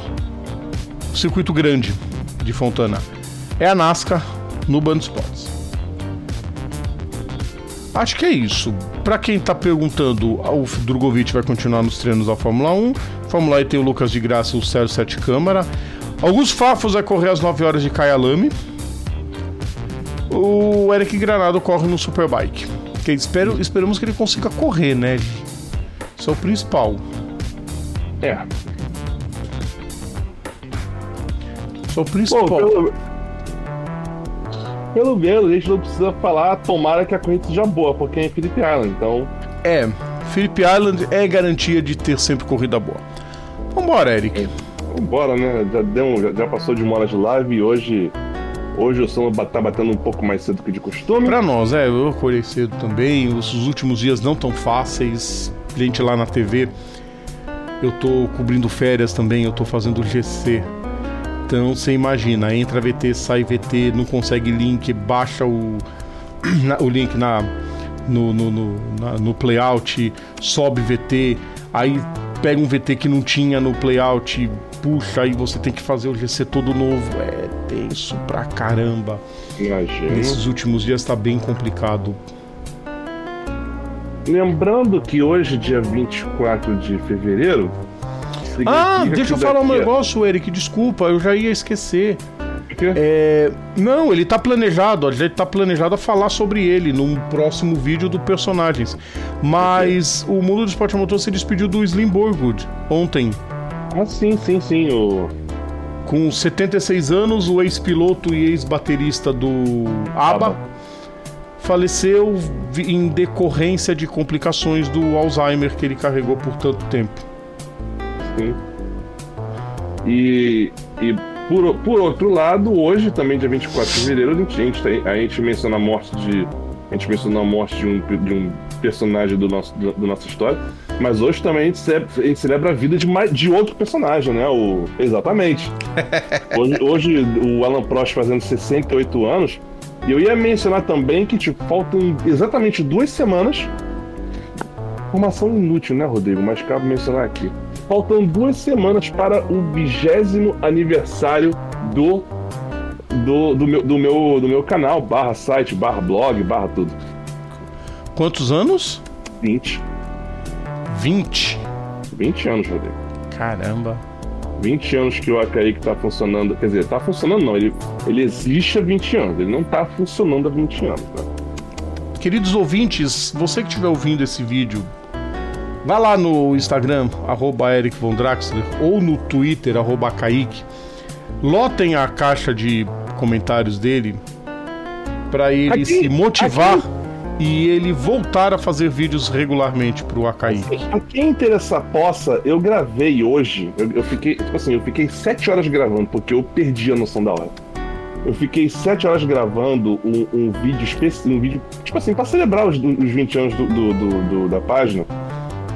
circuito grande de Fontana. É a NASCAR no Band Sports. Acho que é isso. Para quem tá perguntando, o Drogovic vai continuar nos treinos da Fórmula 1. Fórmula E tem o Lucas de Graça e o Sérgio Sete Câmara. Alguns Fafos vai correr às 9 horas de Kyalami. O Eric Granado corre no Superbike. Que espero, esperamos que ele consiga correr, né? Isso é o principal. É. Isso é o principal. Bom, pelo... pelo menos a gente não precisa falar, tomara que a corrida seja boa, porque é em Phillip Island, então. É, Phillip Island é garantia de ter sempre corrida boa. Vambora, Eric. Vambora, né? Já, deu, já, passou de uma hora de live e hoje. Hoje o som tá batendo um pouco mais cedo que de costume. Pra nós, é, eu acordei cedo também. Os, os últimos dias não tão fáceis. Gente lá na TV. Eu tô cobrindo férias também, eu tô fazendo GC. Então você imagina, entra VT, sai VT, não consegue link, baixa o, o link na, no, no, no, na, no playout, sobe VT, aí pega um VT que não tinha no playout, puxa, aí você tem que fazer o GC todo novo. É tenso pra caramba. Imagina. Nesses últimos dias tá bem complicado. Lembrando que hoje, dia 24 de fevereiro. Ah, deixa eu falar um negócio, Eric, desculpa, eu já ia esquecer. Quê? É, não, ele tá planejado, a gente tá planejado a falar sobre ele num próximo vídeo do Personagens. Mas o mundo do esporte motor se despediu do Slim Borgwood ontem. Ah, sim, sim, sim. O... Com 76 anos, o ex-piloto e ex-baterista do ABBA ABBA. faleceu em decorrência de complicações do Alzheimer que ele carregou por tanto tempo. Sim. E, e por, por outro lado, hoje, também dia 24 de fevereiro, a gente, a gente, tem- a gente menciona a morte de. A gente mencionou a morte de um, de um personagem do nosso, do, do nossa história. Mas hoje também a gente celebra, a gente celebra a vida de, mais, de outro personagem, né? O, exatamente. Hoje, hoje o Alan Prost fazendo 68 anos. E eu ia mencionar também que tipo, faltam exatamente duas semanas. Informação inútil, né, Rodrigo? Mas cabe mencionar aqui. Faltam duas semanas para o vigésimo aniversário do, do, do, meu, do, meu, do meu canal, barra site, barra blog, barra tudo. Quantos anos? 20. 20. 20 anos, Rodrigo. Caramba. 20 anos que o Akaique tá funcionando. Quer dizer, tá funcionando não. Ele, ele existe há 20 anos. Ele não tá funcionando há 20 anos. Tá? Queridos ouvintes, você que estiver ouvindo esse vídeo, vá lá no Instagram, arroba Eric Von Draxler, ou no Twitter, arroba Kaique. Lotem a caixa de comentários dele para ele Aqui, se motivar aqui. e ele voltar a fazer vídeos regularmente pro Akaique. A quem interessa possa, eu gravei hoje. Eu, eu fiquei, tipo assim, eu fiquei 7 horas gravando, porque eu perdi a noção da hora. Eu fiquei 7 horas gravando um, um vídeo específico, um vídeo, tipo assim, pra celebrar os, os 20 anos do, do- do- do- da página.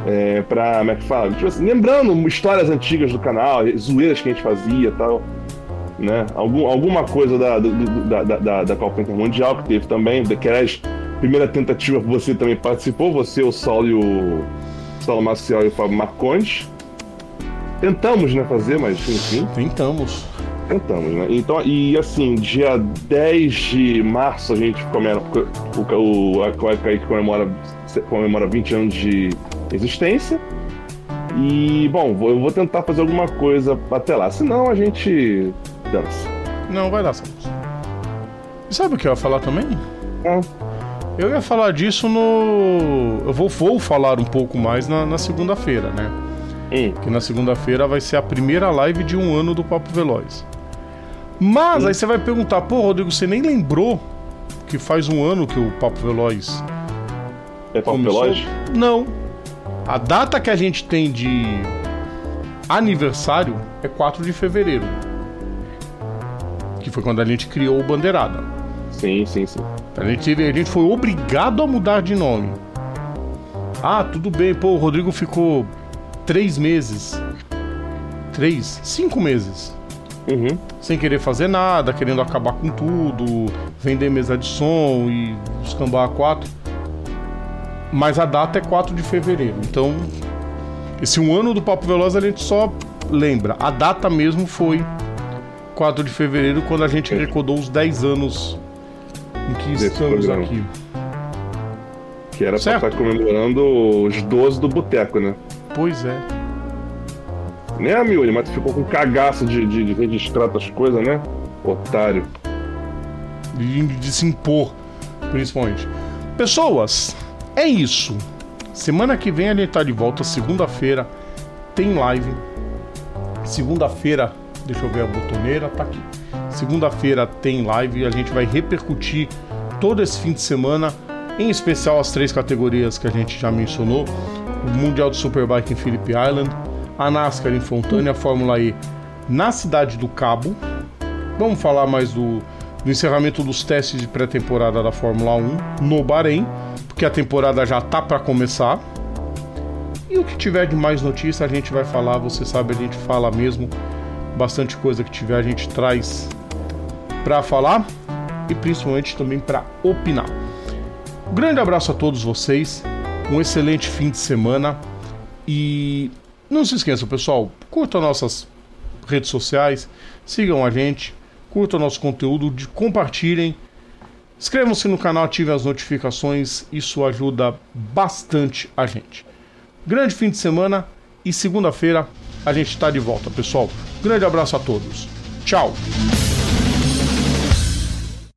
É, pra, como é que fala? Tipo assim, lembrando histórias antigas do canal, zoeiras que a gente fazia e tal. Né? Algum, alguma coisa da, do- da, da, da, da Copa Intermundial que teve também, que aliás, primeira tentativa você também participou, você, o Saulo e o Saulo Maciel e o Fábio Marcondes. Tentamos, né, fazer, mas enfim, Tentamos. tentamos, né? Então, e assim, dia 10 de março a gente comemora, o, o, o Kaique comemora, comemora 20 anos de existência. E, bom, eu vou tentar fazer alguma coisa até lá, senão a gente dança. Não, vai certo. E sabe o que eu ia falar também? Ah, Eu ia falar disso no. Eu vou, vou falar um pouco mais na, na segunda-feira, né? hum, Que na segunda-feira vai ser a primeira live de um ano do Papo Veloz. Mas aí você vai perguntar, pô, Rodrigo, você nem lembrou que faz um ano que o Papo Veloz é Papo? Veloz? Não. A data que a gente tem de aniversário é 4 de fevereiro. Que foi quando a gente criou o Bandeirada. Sim, sim, sim. A gente, a gente foi obrigado a mudar de nome. Ah, tudo bem, pô, o Rodrigo ficou três meses. Três? Cinco meses. Uhum. Sem querer fazer nada, querendo acabar com tudo, vender mesa de som e escambar a quatro. Mas a data é 4 de fevereiro. Então, esse um ano do Papo Veloz a gente só lembra. A data mesmo foi 4 de fevereiro, quando a gente recordou os 10 anos em que Desse estamos programa. aqui. Que era Certo. pra estar comemorando os 12 do boteco, né? Pois é. Né, Amiuri? Mas tu ficou com cagaço de, de, de registrar tuas coisas, né? Otário. de, de se impor, principalmente. Pessoas, é isso. Semana que vem a gente tá de volta, segunda-feira tem live. Segunda-feira, deixa eu ver a botoneira, tá aqui. Segunda-feira tem live e a gente vai repercutir todo esse fim de semana, em especial as três categorias que a gente já mencionou: o Mundial de Superbike em Phillip Island, a NASCAR em Fontana, a Fórmula E na Cidade do Cabo. Vamos falar mais do, do encerramento dos testes de pré-temporada da Fórmula 1 no Bahrein, porque a temporada já tá para começar. E o que tiver de mais notícia a gente vai falar, você sabe, a gente fala mesmo. Bastante coisa que tiver a gente traz para falar e principalmente também para opinar. Um grande abraço a todos vocês, um excelente fim de semana e não se esqueçam, pessoal, curtam nossas redes sociais, sigam a gente, curtam nosso conteúdo, compartilhem, inscrevam-se no canal, ativem as notificações, isso ajuda bastante a gente. Grande fim de semana e segunda-feira a gente está de volta, pessoal. Grande abraço a todos. Tchau.